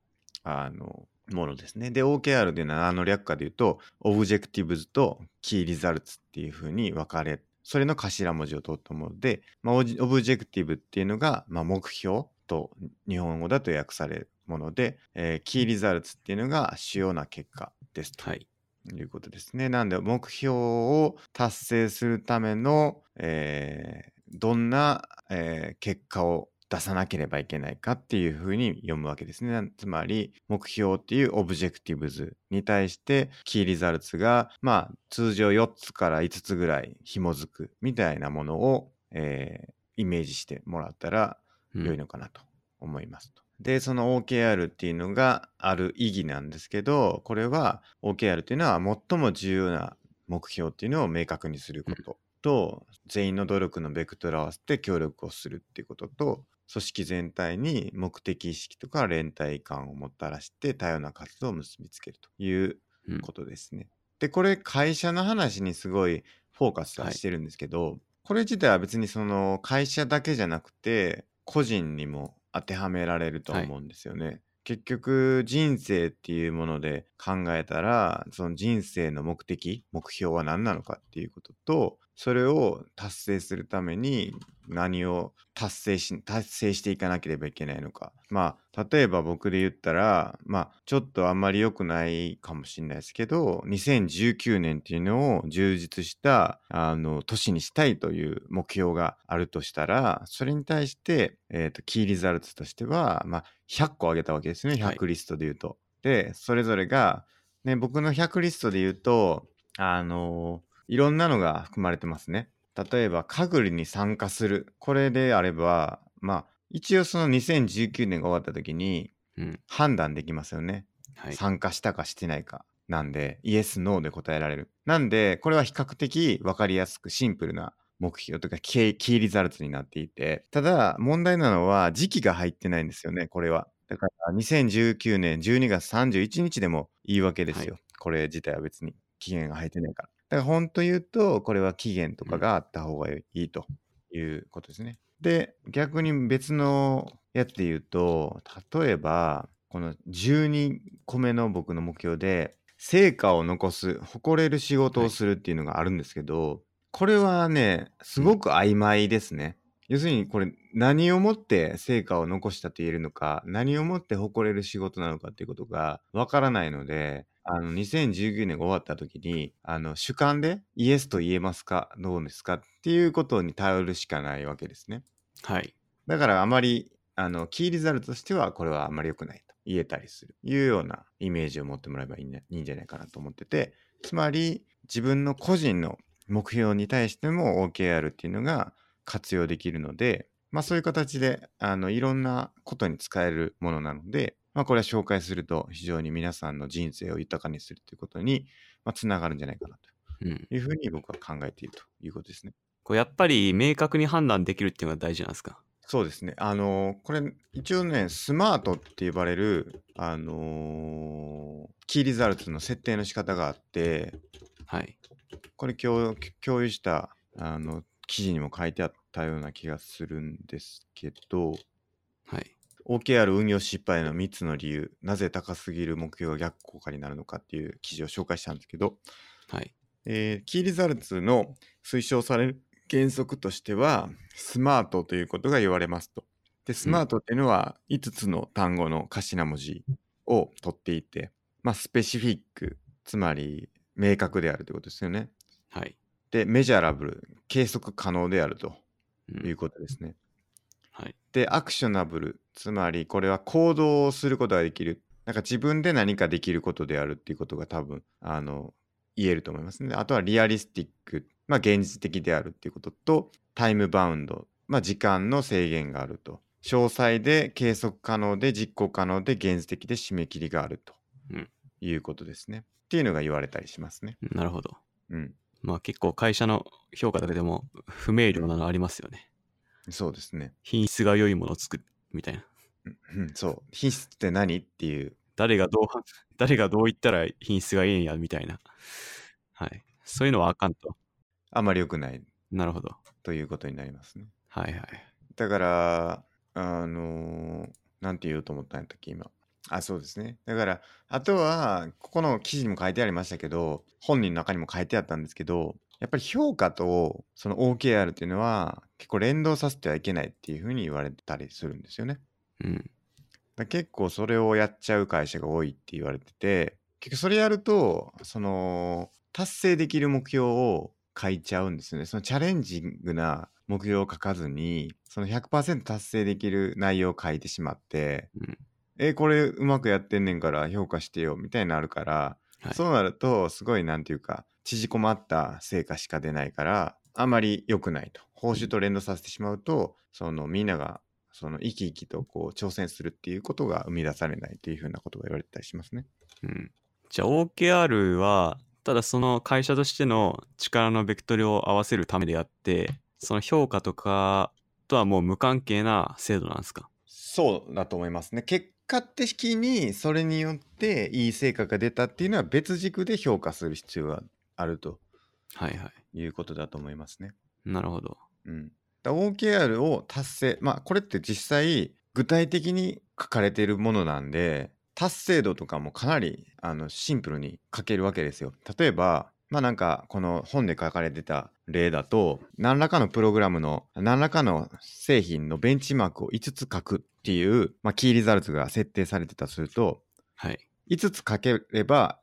あの、ものですね。で、OKR で何の略かで言うと、Objectives と Key Results っていうふうに分かれ、それの頭文字を取ったもので、まあ、オジ Objective っていうのが、まあ、目標と日本語だと訳されるもので、えー、Key Results っていうのが主要な結果ですと。はい。いうことですね。なんで目標を達成するための、えーどんな、えー結果を出さなければいけないかっていうふうに読むわけですね。つまり目標っていう Objectives に対して Key Results がまあ通常4つから5つぐらい紐づくみたいなものを、えーイメージしてもらったらうん良いのかなと思いますと。で、その OKR っていうのがある意義なんですけど、これは OKR っていうのは最も重要な目標っていうのを明確にすることと、全員の努力のベクトルを合わせて協力をするっていうことと、組織全体に目的意識とか連帯感をもたらして多様な活動を結びつけるといううんことですね。で、これ会社の話にすごいフォーカスはしてるんですけど、これ自体は別にその会社だけじゃなくて個人にも当てはめられると思うんですよね。結局人生っていうもので考えたらその人生の目的目標は何なのかっていうこととそれを達成するために何を達成し達成していかなければいけないのか。まあ例えば僕で言ったらまあちょっとあんまり良くないかもしれないですけど2019年っていうのを充実したあの年にしたいという目標があるとしたらそれに対して、えー、とキーリザルトとしては、まあ、100個あげたわけですね。はい。100リストで言うと。でそれぞれが、ね、僕の100リストで言うとあのいろんなのが含まれてますね。例えば、かぐりに参加する。これであれば、まあ、一応その2019年が終わった時にうん。判断できますよね。はい。参加したかしてないか。なんで、イエス、ノーで答えられる。なんで、これは比較的分かりやすくシンプルな目標というか、キーリザルトになっていて、ただ、問題なのは時期が入ってないんですよね、これは。だから、2019年12月31日でもいいわけですよ。はこれ自体は別に期限が入ってないから。だから、本当言うと、これは期限とかがあった方がいいということですね。で、逆に別のやつで言うと、例えば、この12個目の僕の目標で、成果を残す、誇れる仕事をするっていうのがあるんですけど、これはね、すごく曖昧ですね。要するにこれ何をもって成果を残したと言えるのか何をもって誇れる仕事なのかっていうことがわからないのであの2019年が終わった時にあの主観でイエスと言えますかどうですかっていうことに頼るしかないわけですねはい。だからあまりあのキーリザルトとしてはこれはあまり良くないと言えたりするいうようなイメージを持ってもらえばいい,、ね、いいんじゃないかなと思っててつまり自分の個人の目標に対しても OKR っていうのが活用できるので、まあそういう形で、あの、いろんなことに使えるものなので、まあこれは紹介すると非常に皆さんの人生を豊かにするということに、まあ、つながるんじゃないかなうん。というふうに僕は考えているということですね。こうやっぱり明確に判断できるっていうのが大事なんですかそうですね。あのこれ一応ね、スマートって呼ばれる、あのキーリザルトの設定の仕方があって、はい。これ共共有したあの記事にも書いてあったような気がするんですけど、はい。OKR 運用失敗の3つの理由、なぜ高すぎる目標が逆効果になるのかっていう記事を紹介したんですけど、はい。えーキーリザルツの推奨される原則としては、スマートということが言われますと。で、スマートっていうのは5つの単語の頭文字を取っていて、まあ、スペシフィック、つまり明確であるということですよね。はい。で、メジャラブル、計測可能であるとうんいうことですね。はい。で、アクショナブル、つまりこれは行動をすることができる。なんか自分で何かできることであるっていうことが多分、あの、言えると思いますね。あとはリアリスティック、まあ現実的であるっていうことと、タイムバウンド、まあ時間の制限があると。詳細で計測可能で実行可能で現実的で締め切りがあるとうんいうことですね。っていうのが言われたりしますね。なるほど。うん。まあ結構会社の評価だけでも不明瞭なのありますよね。そうですね。品質が良いものを作るみたいな。うんうん、そう。品質って何っていう誰がどう、誰がどう言ったら品質がいいんやみたいな。はい。そういうのはあかんと。あまり良くないなるほど。ということになりますね。はいはい。だから、あのーなんて言おうと思ったんやったっけ、今。あ、そうですね。だから、あとは、ここの記事にも書いてありましたけど、本人の中にも書いてあったんですけど、やっぱり評価とその OKR っていうのは結構連動させてはいけないっていうふうに言われたりするんですよね。うん。だ結構それをやっちゃう会社が多いって言われてて結局それやるとその達成できる目標を書いちゃうんですよねそのチャレンジングな目標を書かずにその100%達成できる内容を書いてしまってうん。えこれうまくやってんねんから評価してよみたいになるから、はいそうなるとすごいなんていうか縮こまった成果しか出ないからあまり良くないと報酬と連動させてしまうとそのみんながその生き生きとこう挑戦するっていうことが生み出されないっていうふうなことが言われてたりしますね。うん。じゃあ OKR は、ただその会社としての力のベクトルを合わせるためであって、その評価とかとはもう無関係な制度なんですか？そうだと思いますね。結果的にそれによっていい成果が出たっていうのは別軸で評価する必要があるとはいはいうことだと思いますね。い。なるほど。うん、だ OKR を達成まあこれって実際具体的に書かれているものなんで達成度とかもかなりあのシンプルに書けるわけですよ。例えばまあなんかこの本で書かれてた例だと何らかのプログラムの何らかの製品のベンチマークを5つ書くっていう、まあ、キーリザルトが設定されてたとするとはい。5つ書ければ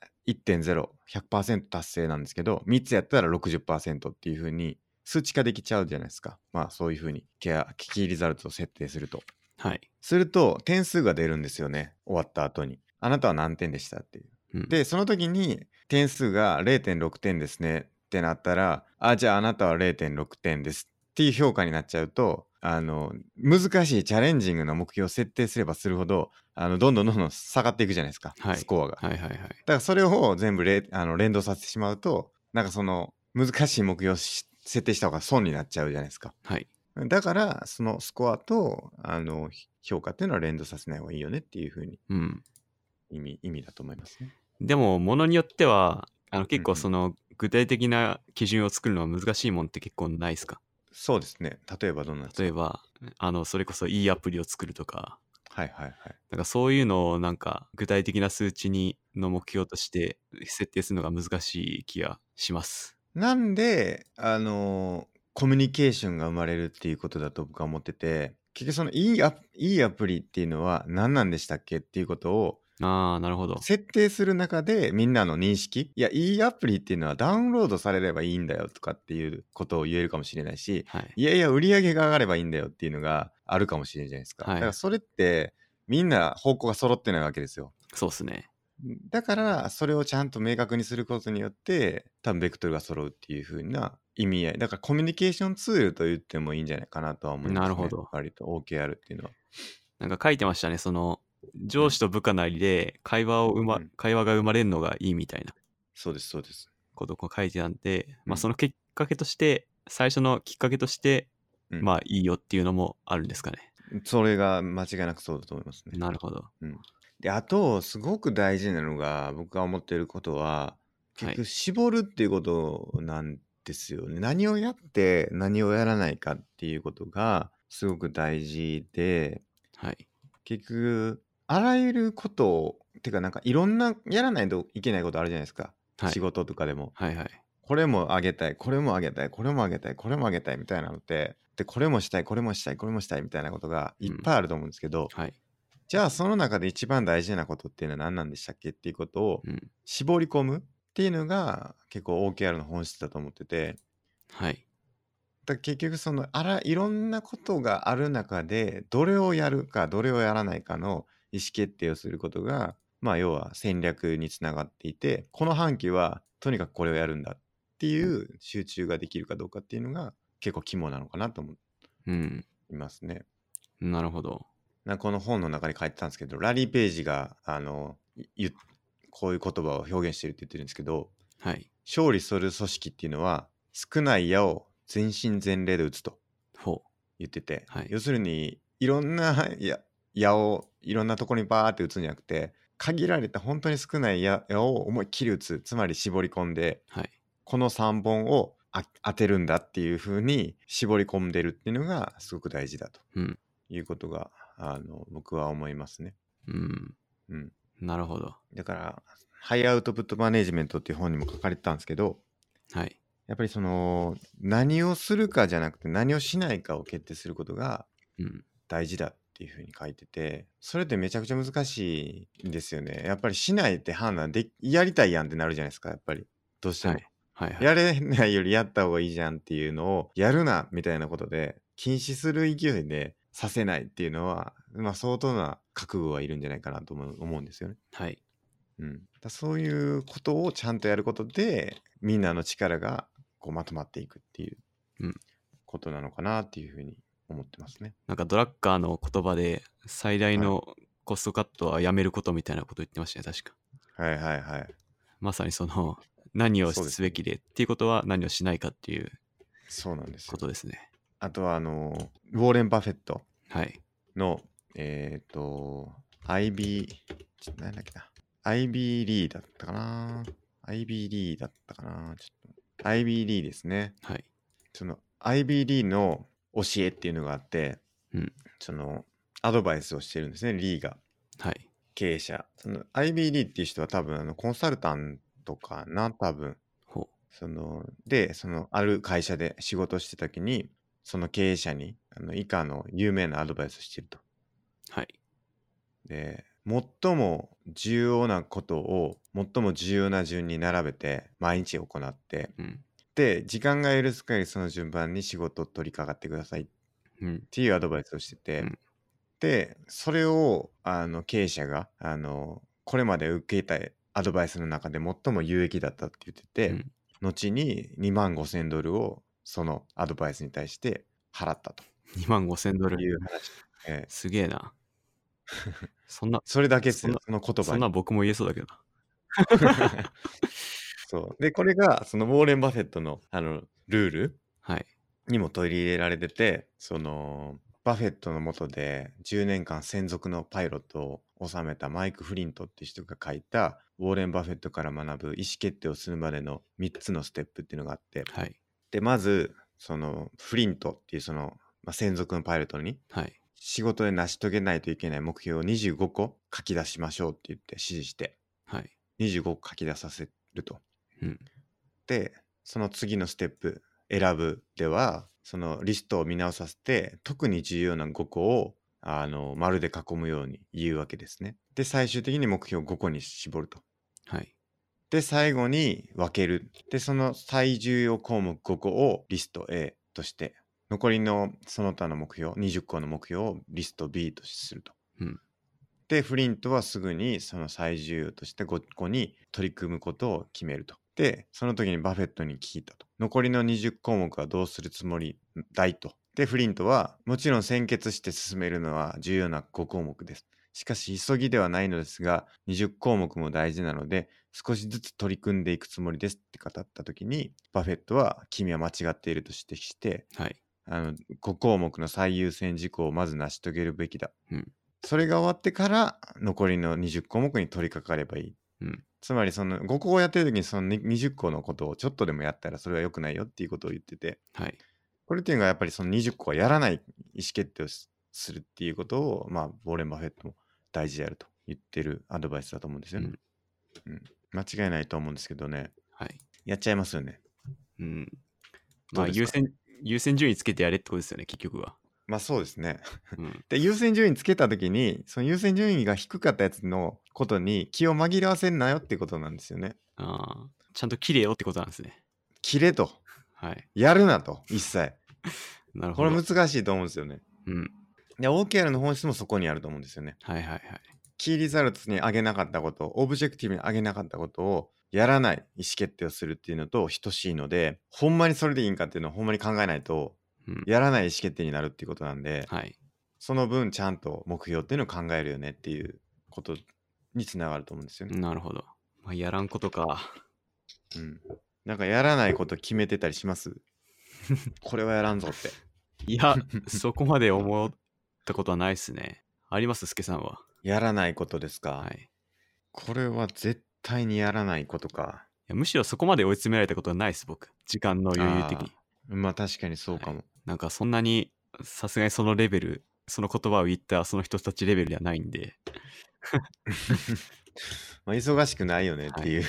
1.0100%達成なんですけど3つやったら60%っていう風に数値化できちゃうじゃないですか。まあそういう風にケアキーリザルトを設定すると。はい。すると点数が出るんですよね。終わった後に。あなたは何点でしたっていう。うん、でその時に点数が0.6点ですね。ってなったらあじゃああなたは0.6点ですっていう評価になっちゃうとあの難しいチャレンジングな目標を設定すればするほどあのどんどんどんどん下がっていくじゃないですか、はいスコアが。はいはいはい。だからそれを全部れあの連動させてしまうとなんかその難しい目標をし設定した方が損になっちゃうじゃないですか。はい。だからそのスコアとあの評価っていうのは連動させない方がいいよねっていうふうにうん。意味意味だと思いますね。でも、ものによっては、あの結構その具体的な基準を作るのは難しいもんって結構ないですか？そうですね。例えばどんな例えば、あの、それこそいいアプリを作るとか、はいはいはい。なんかそういうのをなんか具体的な数値にの目標として設定するのが難しい気がします。なんで、あのーコミュニケーションが生まれるっていうことだと僕は思ってて、結局そのいいアいいアプリっていうのは何なんでしたっけっていうことをああ、なるほど。設定する中でみんなの認識、いや、いいアプリっていうのはダウンロードされればいいんだよとかっていうことを言えるかもしれないし、はい。いやいや、売り上げが上がればいいんだよっていうのがあるかもしれないじゃないですか。はい。だからそれってみんな方向が揃ってないわけですよ。そうっすね。だからそれをちゃんと明確にすることによって多分ベクトルが揃うっていう風な意味合い。だからコミュニケーションツールと言ってもいいんじゃないかなとは思います、ね、なるほど。割と OKR っていうのは。なんか書いてましたね。その上司と部下なりで会話を生ま、うん。会話が生まれるのがいいみたいな。そうですそうです。ことを書いてたんで、まうん。あそのきっかけとして、最初のきっかけとして、うんまあいいよっていうのもあるんですかね。それが間違いなくそうだと思いますねなるほど。であとすごく大事なのが僕が思ってることは結はい局絞るっていうことなんですよね、何をやって何をやらないかっていうことがすごく大事ではい。結局あらゆることをてかなんかいろんなやらないといけないことあるじゃないですか、はい仕事とかでもはいはい。これもあげたいこれもあげたいこれもあげたいこれもあげたいみたいなのってでこれもしたいこれもしたいこれもしたいみたいなことがいっぱいあると思うんですけど、はい。じゃあその中で一番大事なことっていうのは何なんでしたっけっていうことをうん。絞り込むっていうのが結構 OKR の本質だと思っててはい。だ結局そのあらいろんなことがある中でどれをやるかどれをやらないかの意思決定をすることがまあ要は戦略につながっていてこの半期はとにかくこれをやるんだっていう集中ができるかどうかっていうのが結構肝なのかなと思うん。いますね。なるほど。なこの本の中に書いてたんですけどラリー・ページがあのゆこういう言葉を表現してるって言ってるんですけどはい。勝利する組織っていうのは少ない矢を全身全霊で打つとほ言ってて、はい要するにいろんな矢矢をいろんなところにバーって打つんじゃなくて限られた本当に少ない矢矢を思いっきり打つつまり絞り込んでう。はい。この3本をあ当てるんだっていう風に絞り込んでるっていうのがすごく大事だとうん。いうことがあの僕は思いますね。うん。うん、なるほど。だからハイアウトプットマネジメントっていう本にも書かれてたんですけどはい。やっぱりその何をするかじゃなくて何をしないかを決定することがうん。大事だっていうふうに書いててそれってめちゃくちゃ難しいんですよねやっぱりしないって判断でやりたいやんってなるじゃないですかやっぱりどうしても、はい。はいはい。やれないよりやった方がいいじゃんっていうのをやるなみたいなことで禁止する勢いでさせないっていうのは、まあ、相当な覚悟はいるんじゃないかなと思う思うんですよね。はい。うん、だそういうことをちゃんとやることでみんなの力がこうまとまっていくっていううんことなのかなっていうふうに思ってますね。なんかドラッカーの言葉で最大のコストカットはやめることみたいなこと言ってましたね、確か。はいはいはい。まさにその何をすすべきでっていうことは何をしないかっていうそうなんですよ。ことですね。あとはあのウォーレン・バフェットはい。のえっ、と IB 何だっけな IB リーだったかな IB リーだったかなちょっと IB リーですね。はい。その IBD の教えっていうのがあって、うんそのアドバイスをしてるんですねリーがはい。経営者その IBD っていう人は多分あのコンサルタントかな多分ほそのでそのある会社で仕事してた時にその経営者にあの以下の有名なアドバイスをしてると。はい。で最も重要なことを最も重要な順に並べて毎日行ってうん。で時間が許す限りその順番に仕事を取り掛かってくださいっうん。ていうアドバイスをしてて、うんでそれをあの経営者があのこれまで受けたアドバイスの中で最も有益だったって言ってて、うん後に2万5千ドルをそのアドバイスに対して払ったと2万5千ドル。いう話、ええすげえな。そんな、それだけそその言葉にそんな僕も言えそうだけどな。そうでこれがそのウォーレン・バフェットのあのルールはい。にも取り入れられててそのバフェットの下で10年間専属のパイロットを務めたマイク・フリントっていう人が書いたウォーレン・バフェットから学ぶ意思決定をするまでの3つのステップっていうのがあってはい。でまずそのフリントっていうその、まあ、専属のパイロットにはい。仕事で成し遂げないといけない目標を25個書き出しましょうって言って指示してはい。25個書き出させると。うんでその次のステップ選ぶではそのリストを見直させて特に重要な5個をあの丸で囲むように言うわけですね。で最終的に目標5個に絞ると。はい。で最後に分ける。でその最重要項目5個をリスト A として残りのその他の目標20個の目標をリスト B とすると。うんでフリントはすぐにその最重要として5個に取り組むことを決めると。でその時にバフェットに聞いたと。残りの20項目はどうするつもりだいと。でフリントはもちろん先決して進めるのは重要な5項目です。しかし急ぎではないのですが20項目も大事なので少しずつ取り組んでいくつもりですって語った時にバフェットは君は間違っていると指摘してはい。あの5項目の最優先事項をまず成し遂げるべきだ、うんそれが終わってから残りの20項目に取り掛かればいい、うんつまりその5個をやってる時にその20個のことをちょっとでもやったらそれは良くないよっていうことを言っててはい。これっていうのがやっぱりその20個はやらない意思決定をすするっていうことをまあウォーレン・バフェットも大事であると言ってるアドバイスだと思うんですよね、うん間違いないと思うんですけどねはい。やっちゃいますよねうん。まあ優先、優先順位つけてやれってことですよね、結局は。まあそうですねうん。で優先順位つけた時にその優先順位が低かったやつのことに気を紛らわせんなよってことなんですよね。ああ。ちゃんと綺麗よってことなんですね。切れとはい。やるなと一切こ なるほど。れ難しいと思うんですよね。うん。で OKR の本質もそこにあると思うんですよね。はいはいはい。キーリザルトに上げなかったことオブジェクティブに上げなかったことをやらない意思決定をするっていうのと等しいのでほんまにそれでいいんかっていうのをほんまに考えないとうん。やらない意思決定になるっていうことなんではい。その分ちゃんと目標っていうのを考えるよねっていうことにつながると思うんですよね。なるほど。まあ、やらんことか。うん。なんかやらないこと決めてたりします？これはやらんぞって。いや、そこまで思ったことはないですね。あります、すけさんは？やらないことですか、はい。いこれは絶対にやらないことか。やむしろそこまで追い詰められたことはないです、僕。時間の余裕的に。まあ確かにそうかも。なんかそんなに、さすがにそのレベル、その言葉を言ったその人たちレベルではないんで、まあ忙しくないよねっていう、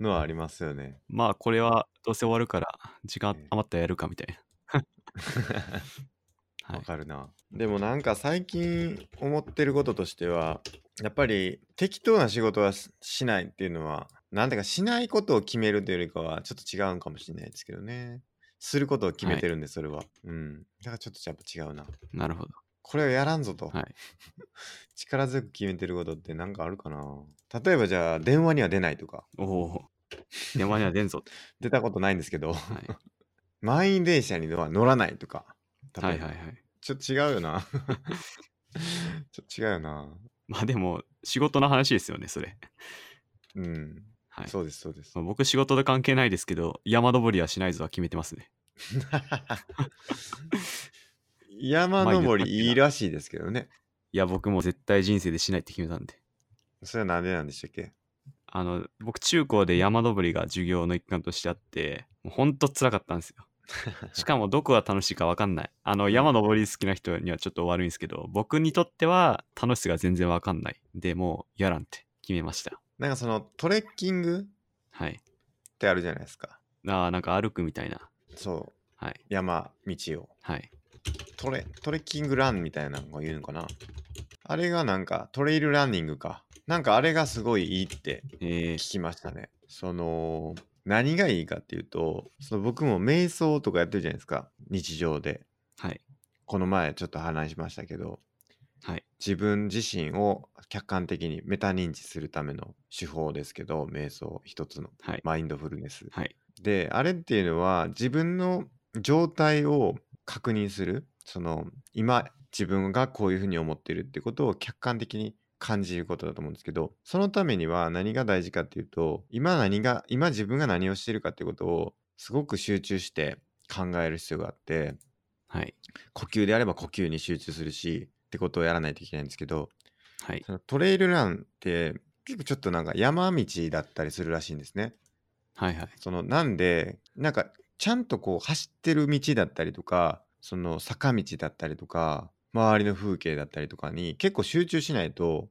のはありますよね。まあこれはどうせ終わるから、時間ええ余ったらやるかみたいな。はわい。かるな。でもなんか最近思ってることとしては、やっぱり適当な仕事はししないっていうのは、なんていうかしないことを決めるというよりかはちょっと違うんかもしれないですけどね。することを決めてるんで、それは。うん。だからちょっとやっぱ違うな。なるほど。これをやらんぞと。はい。力強く決めてることってなんかあるかな例えばじゃあ電話には出ないとかおお。電話には出んぞ。出たことないんですけどはい。満員電車には乗らないとかはいはいはい。ちょっと違うよなちょっと違うよなまあでも、仕事の話ですよね、それ。うん、はい。そうですそうですまあ僕仕事で関係ないですけど、山登りはしないぞは決めてますね。山まあ言ったっけない登いいらしいですけどねいや、僕も絶対人生でしないって決めたんで。それはなんでなんでしたっけ？あの、僕中高で山登りが授業の一環としてあって、もうほんと辛かったんですよ。しかもどこが楽しいか分かんない。あの、山登り好きな人にはちょっと悪いんですけど、僕にとっては楽しさが全然分かんない。でもう、やらんって決めました。なんかそのトレッキングはい。ってあるじゃないですか。ああ、なんか歩くみたいな。そう。はい。山道を。はい。トレ、トレッキングランみたいなのが言うのかな？あれがなんかトレイルランニングか。なんかあれがすごいいいってえー、聞きましたね。その、何がいいかっていうと、その僕も瞑想とかやってるじゃないですか。日常で。はい。この前ちょっと話しましたけど、はい。自分自身を客観的にメタ認知するための手法ですけど、瞑想一つのはい。マインドフルネス。はい。で、あれっていうのは自分の状態を確認する。その、今自分がこういうふうに思ってるってことを客観的に感じることだと思うんですけど、そのためには何が大事かっていうと、今何が、今自分が何をしてるかってことをすごく集中して考える必要があって、はい。呼吸であれば呼吸に集中するし、ってことをやらないといけないんですけど、はい。そのトレイルランって結構ちょっとなんか山道だったりするらしいんですね。はい。はい。そのなんでなんかちゃんとこう走ってる道だったりとかその坂道だったりとか周りの風景だったりとかに結構集中しないと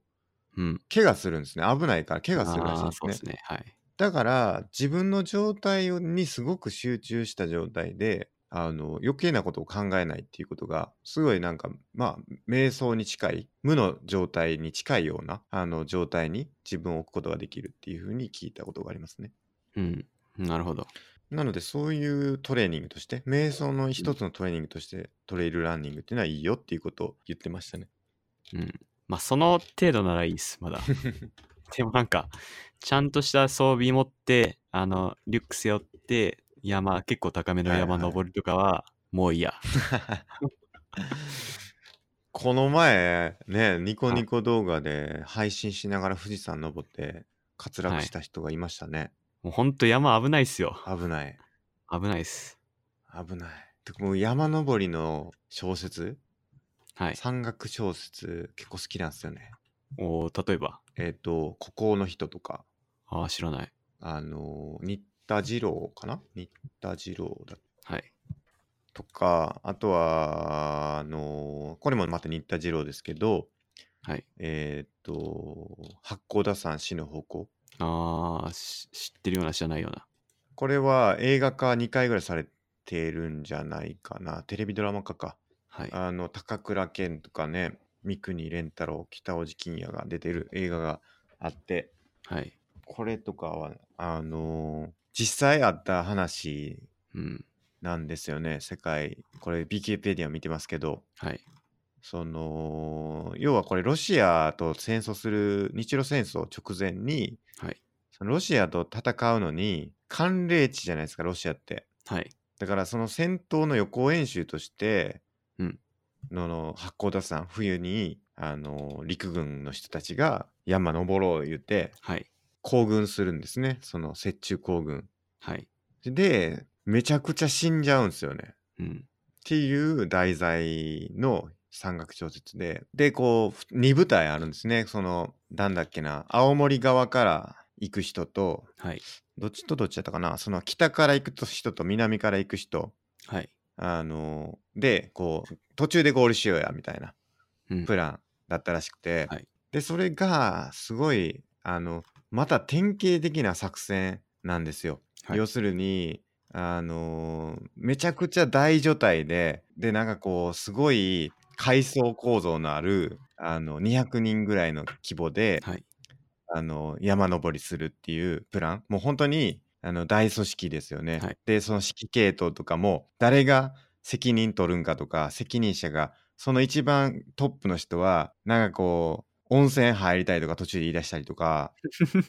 うん。怪我するんですね危ないから怪我するらしいですねすね。はい。だから自分の状態をにすごく集中した状態であの余計なことを考えないっていうことがすごいなんかまあ瞑想に近い無の状態に近いようなあの状態に自分を置くことができるっていうふうに聞いたことがありますね。うん。なるほど。なのでそういうトレーニングとして瞑想の一つのトレーニングとしてトレイルランニングっていうのはいいよっていうことを言ってましたね。うん。まあ、その程度ならいいです、まだ。でもなんか、ちゃんとした装備持って、あの、リュック背負って、山、結構高めの山はいはい登るとかは、もういいや。この前ねニコニコ動画で配信しながら富士山登って滑落した人がいましたね。もうほんと山危ないっすよ。危ない危ないっす。危ない。てかもう山登りの小説？はい。山岳小説結構好きなんですよね。おー例えば？えっ、と孤高の人とかああ、知らない。あの新田次郎かな？新田次郎だはい。とか、あとは、あのこれもまた新田次郎ですけど、はい。えーっと、八甲田山死の方向。ああ、し知ってるような知らないような。これは映画化2回ぐらいされてるんじゃないかな。テレビドラマ化か。はい。あの、高倉健とかね、三國連太郎、北尾路欣也が出てる映画があって、はい。これとかは、あの実際あった話うん。なんですよね。世界、これ、ビキペディア見てますけど、はい。その要はこれロシアと戦争する日露戦争直前にはい。そのロシアと戦うのに寒冷地じゃないですかロシアってはい。だからその戦闘の予行演習として、うんのの八甲田山冬にあの陸軍の人たちが山登ろう言ってはい。行軍するんですねその雪中行軍はい。でめちゃくちゃ死んじゃうんですよねうん。っていう題材の山岳小説で、で、こう、2部隊あるんですね。その、なんだっけな、青森側から行く人と、はい。どっちとどっちだったかな、その北から行く人と南から行く人、はい。あの、で、こう、途中でゴールしようや、みたいなうん。プランだったらしくて、はいで、それが、すごい、あの、また典型的な作戦なんですよ。はい要するに、あのーめちゃくちゃ大所帯で、で、なんかこう、すごい階層構造のある、あの、200人ぐらいの規模で、はい。あの、山登りするっていうプラン。もう本当に、あの、大組織ですよね。はいで、その指揮系統とかも、誰が責任取るんかとか、責任者が、その一番トップの人は、なんかこう、温泉入りたいとか途中で言い出したりとか、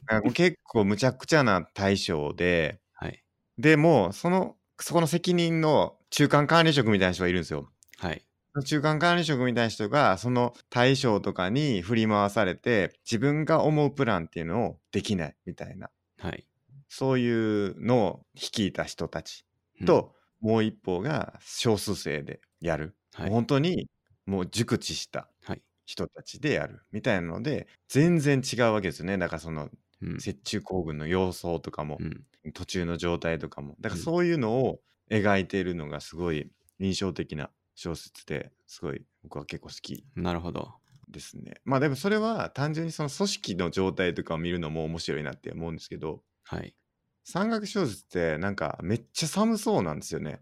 なんか結構むちゃくちゃな対象で、はい。でもうそのそこの責任の中間管理職みたいな人がいるんですよ。はい。中間管理職みたいな人がその対象とかに振り回されて自分が思うプランっていうのをできないみたいなはい。そういうのを率いた人たちうん、と、もう一方が少数生でやる、はい。本当にもう熟知したはい。人たちでやるみたいなので全然違うわけですよねだからそのうん。雪中行軍の様相とかも、うん。途中の状態とかもだからうんそういうのを描いているのがすごい印象的な小説ですごい僕は結構好きなるほど。ですねまあでもそれは単純にその組織の状態とかを見るのも面白いなって思うんですけどはい。山岳小説ってなんかめっちゃ寒そうなんですよね。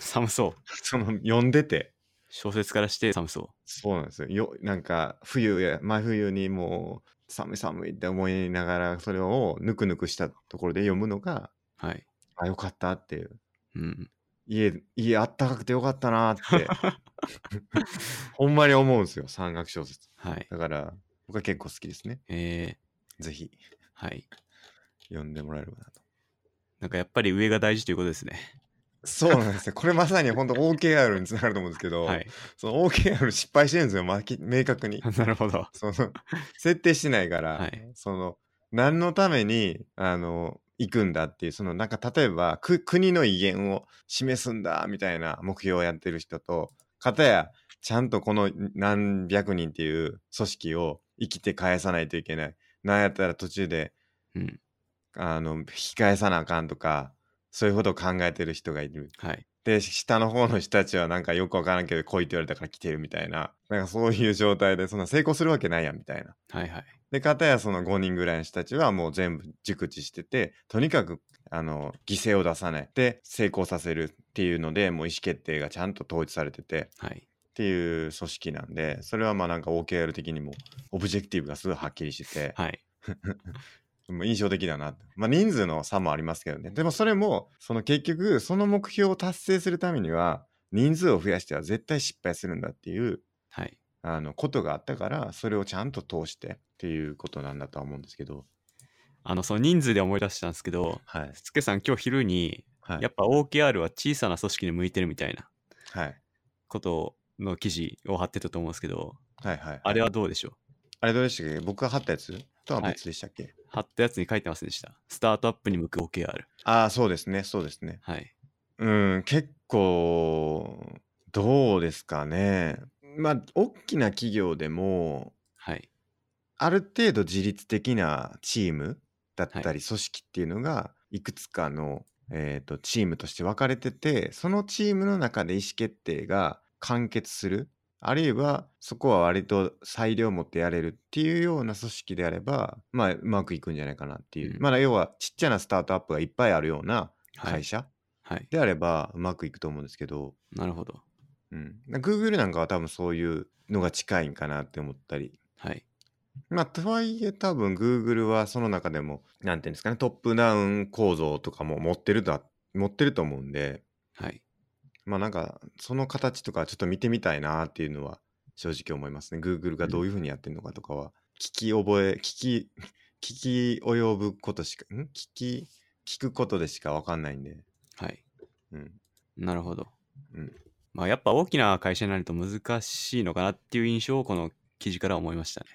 寒そう。その読んでて。小説からして寒そそうなんですよ。よなんか冬や真冬にもう寒い寒いって思いながらそれをぬくぬくしたところで読むのがう。はい。あよかったっていううん。家家あったかくてよかったなって ほんまに思うんですよ山岳小説はい。だから僕は結構好きですねえー、ぜひはい。読んでもらえればなとなんかやっぱり上が大事ということですね。そうなんですよこれまさに本当 OKR につながると思うんですけど、はい。その OKR 失敗してるんですよまき明確に なるほど。その設定してないから、はいその何のためにあの行くんだっていうそのなんか例えばく国の威厳を示すんだみたいな目標をやってる人と片やちゃんとこの何百人っていう組織を生きて返さないといけないなんやったら途中でうん。あの引き返さなあかんとかそういうことを考えてる人がいるはい。で下の方の人たちはなんかよくわからんけど来いって言われたから来てるみたいななんかそういう状態でそんな成功するわけないやんみたいなはいはい。で、かたやその5人ぐらいの人たちはもう全部熟知してて、とにかく、あの、犠牲を出さないで成功させるっていうので、もう意思決定がちゃんと統一されててはい。っていう組織なんで、それはまあなんか OKR 的にもオブジェクティブがすごいはっきりしてて、はい。もう印象的だな。まあ人数の差もありますけどね。でもそれも、その結局、その目標を達成するためには、人数を増やしては絶対失敗するんだっていうはい。あのことがあったからそれをちゃんと通してっていうことなんだとは思うんですけど。あの、その人数で思い出したんですけど、はい。すけさん今日昼に、はい。やっぱ OKR は小さな組織に向いてるみたいなはい。ことの記事を貼ってたと思うんですけど、はいはい。あれはどうでしょう？あれどうでしたっけ？僕が貼ったやつ？とは別でしたっけ、貼ったやつに書いてませんでした。スタートアップに向く OKR。ああそうですね。そうですね。はい。うん結構どうですかね。まあ大きな企業でもはい。ある程度自律的なチームだったはり組織っていうのがいくつかの、えー、とチームとして分かれててそのチームの中で意思決定が完結するあるいはそこは割と裁量を持ってやれるっていうような組織であればまあうまくいくんじゃないかなっていう、うんまあ要はちっちゃなスタートアップがいっぱいあるようなはい。会社はい。であればうまくいくと思うんですけど、なるほど。うん、Google なんかは多分そういうのが近いんかなって思ったりはい。まあ、とはいえ多分 Google はその中でも、なんていうんですかね、トップダウン構造とかも持ってるとは、持ってると思うんで、はい。まあなんか、その形とかちょっと見てみたいなっていうのは正直思いますね。Google がどういうふうにやってるのかとかは、聞き覚え、聞き、聞き及ぶことしか、ん？聞き、聞くことでしかわかんないんで、はい。うん。なるほど。うん。まあやっぱ大きな会社になると難しいのかなっていう印象をこの記事から思いましたね。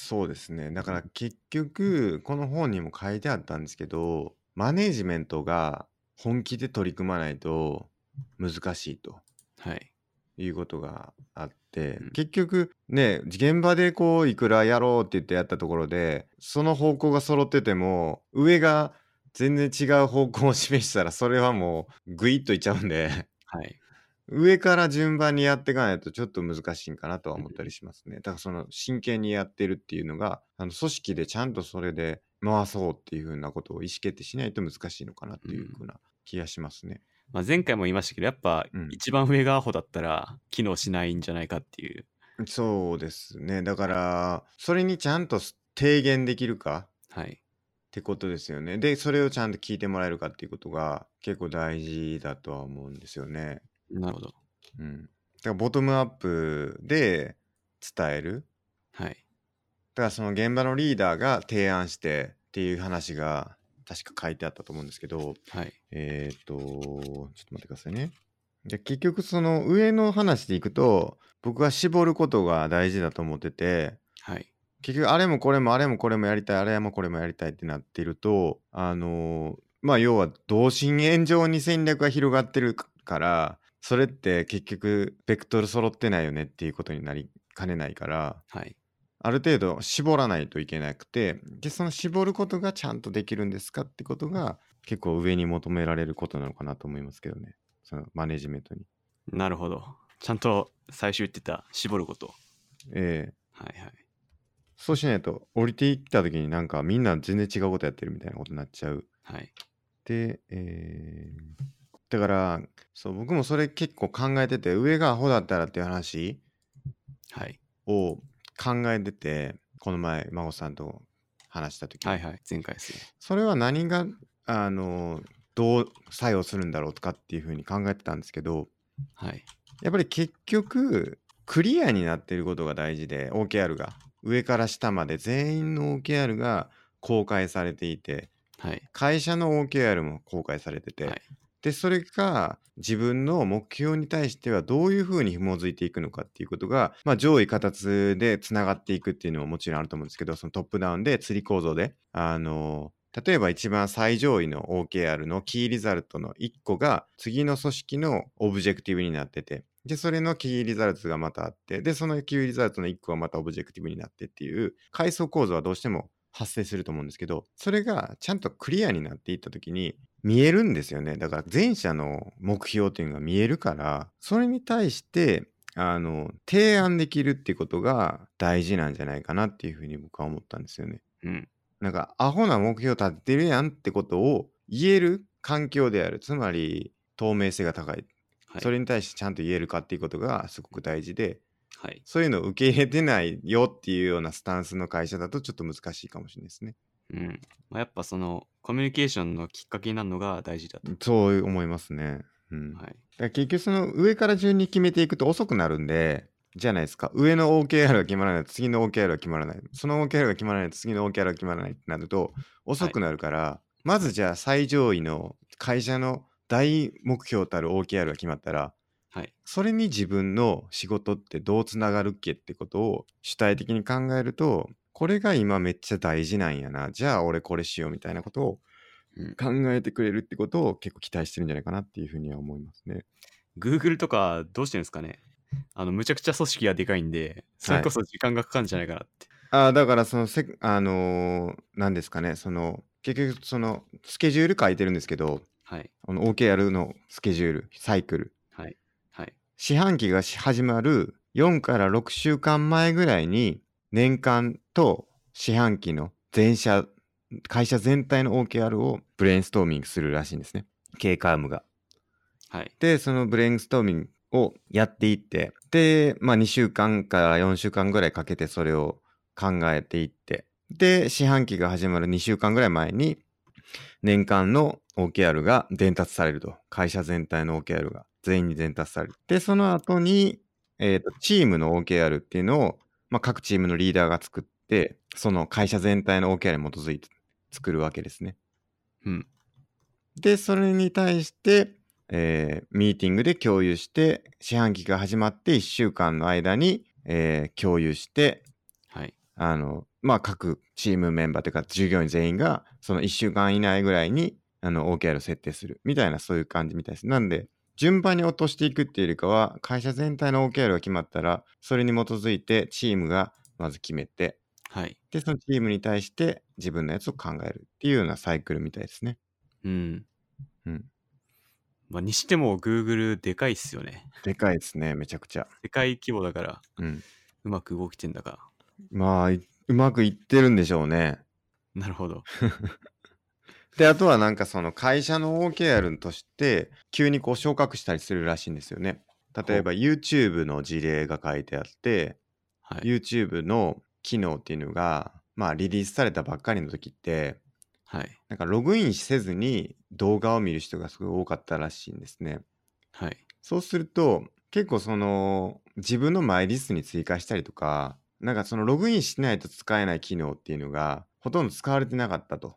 そうですね。だから結局、この本にも書いてあったんですけど、マネージメントが本気で取り組まないと難しいとはい。いうことがあって、うん結局ね、現場でこういくらやろうって言ってやったところで、その方向が揃ってても、上が全然違う方向を示したら、それはもうグイッといっちゃうんで、はい。上から順番にやっていかないとちょっと難しいんかなとは思ったりしますね。だからその真剣にやってるっていうのが、あの組織でちゃんとそれで回そうっていうふうなことを意思決定しないと難しいのかなっていうふうな気がしますね。まあ、前回も言いましたけど、やっぱうん一番上がアホだったら機能しないんじゃないかっていう。そうですね。だから、それにちゃんと提言できるかはい。ってことですよね。で、それをちゃんと聞いてもらえるかっていうことが結構大事だとは思うんですよね。なるほど。うん。だからボトムアップで伝える。はい。だからその現場のリーダーが提案してっていう話が確か書いてあったと思うんですけど、はい。えっ、と、ちょっと待ってくださいね。で結局その上の話でいくと、僕は絞ることが大事だと思ってて、はい。結局あれもこれもあれもこれもやりたいあれもこれもやりたいってなってるとあのーまあ要は同心円状に戦略が広がってるからそれって結局ベクトル揃ってないよねっていうことになりかねないからはい。ある程度絞らないといけなくてでその絞ることがちゃんとできるんですかってことが結構上に求められることなのかなと思いますけどねそのマネジメントに。なるほど。ちゃんと最初言ってた絞ること。ええはいはい。そうしないと降りていった時になんかみんな全然違うことやってるみたいなことになっちゃうはい。で、えーだから、そう、僕もそれ結構考えてて、上がアホだったらっていう話はい。を考えてて、この前、孫さんと話した時にはいはい。前回ですね。それは何が、あの、どう作用するんだろうとかっていうふうに考えてたんですけど、はい。やっぱり結局、クリアになっていることが大事で、OKR が。上から下まで全員の OKR が公開されていて、はい。会社の OKR も公開されてて、はいで、それが自分の目標に対してはどういうふうに紐づいていくのかっていうことが、まあ、上位形でつながっていくっていうのももちろんあると思うんですけど、そのトップダウンで釣り構造で、あの、例えば一番最上位の OKR の Key Result の1個が次の組織の Objective になってて、で、それの Key Result がまたあって、で、その Key Result の1個がまた Objective になってっていう階層構造はどうしても発生すると思うんですけど、それがちゃんとクリアになっていった時に見えるんですよね。だから全社の目標っていうのが見えるから、それに対して、あの、提案できるっていうことが大事なんじゃないかなっていうふうに僕は思ったんですよね。うん。なんか、アホな目標立ってるやんってことを言える環境である。つまり、透明性が高い。はい。それに対してちゃんと言えるかっていうことがすごく大事で、はい。そういうのを受け入れてないよっていうようなスタンスの会社だとちょっと難しいかもしれないですね。うん。まあ、やっぱその、コミュニケーションのきっかけになるのが大事だと。そう思いますね。うん。はい。だから結局その上から順に決めていくと遅くなるんで、じゃないですか。上の OKR が決まらないと次の OKR が決まらない。その OKR が決まらないと次の OKR が決まらないってなると遅くなるから、まずじゃあ最上位の会社の大目標たる OKR が決まったら、はい。それに自分の仕事ってどうつながるっけってことを主体的に考えると、これが今めっちゃ大事なんやな。じゃあ俺これしようみたいなことをうん考えてくれるってことを結構期待してるんじゃないかなっていうふうには思いますね。Google とかどうしてるんですかねあの、むちゃくちゃ組織がでかいんで、それこそ時間がかかるんじゃないかなって。ああ、だからそのせ、あのーなんですかね、その、結局その、スケジュール書いてるんですけど、はい。この OKR のスケジュール、サイクル。はい。はい。四半期がし始まる4から6週間前ぐらいに、年間と四半期の全社、会社全体の OKR をブレインストーミングするらしいんですね。K カームが。はい。で、そのブレインストーミングをやっていって、で、まあ2週間から4週間ぐらいかけてそれを考えていって、で、四半期が始まる2週間ぐらい前に、年間の OKR が伝達されると。会社全体の OKR が全員に伝達される。で、その後に、えっ、と、チームの OKR っていうのを、まあ各チームのリーダーが作って、その会社全体の OKR に基づいて作るわけですね。うん。で、それに対して、えーミーティングで共有して、四半期が始まって1週間の間に、えー共有して、はい。あの、まあ、各チームメンバーというか、従業員全員が、その1週間以内ぐらいに、あの、OKR を設定する。みたいな、そういう感じみたいです。なんで、順番に落としていくっていうよりかは、会社全体の OKR が決まったら、それに基づいて、チームがまず決めて、はい。で、そのチームに対して自分のやつを考えるっていうようなサイクルみたいですね。うん。うん。まあ、にしても Google でかいっすよね。でかいですね、めちゃくちゃ。でかい規模だから、うん。うまく動きてんだか。まあ、いうまくいってるんでしょうね。なるほど。で、あとはなんかその会社の OKR として、急にこう昇格したりするらしいんですよね。例えば YouTube の事例が書いてあって、はい。YouTube の機能っていうのが、まあリリースされたばっかりの時って、はい。なんかログインせずに動画を見る人がすごい多かったらしいんですね。はい。そうすると、結構その自分のマイリストに追加したりとか、なんかそのログインしないと使えない機能っていうのがほとんど使われてなかったと。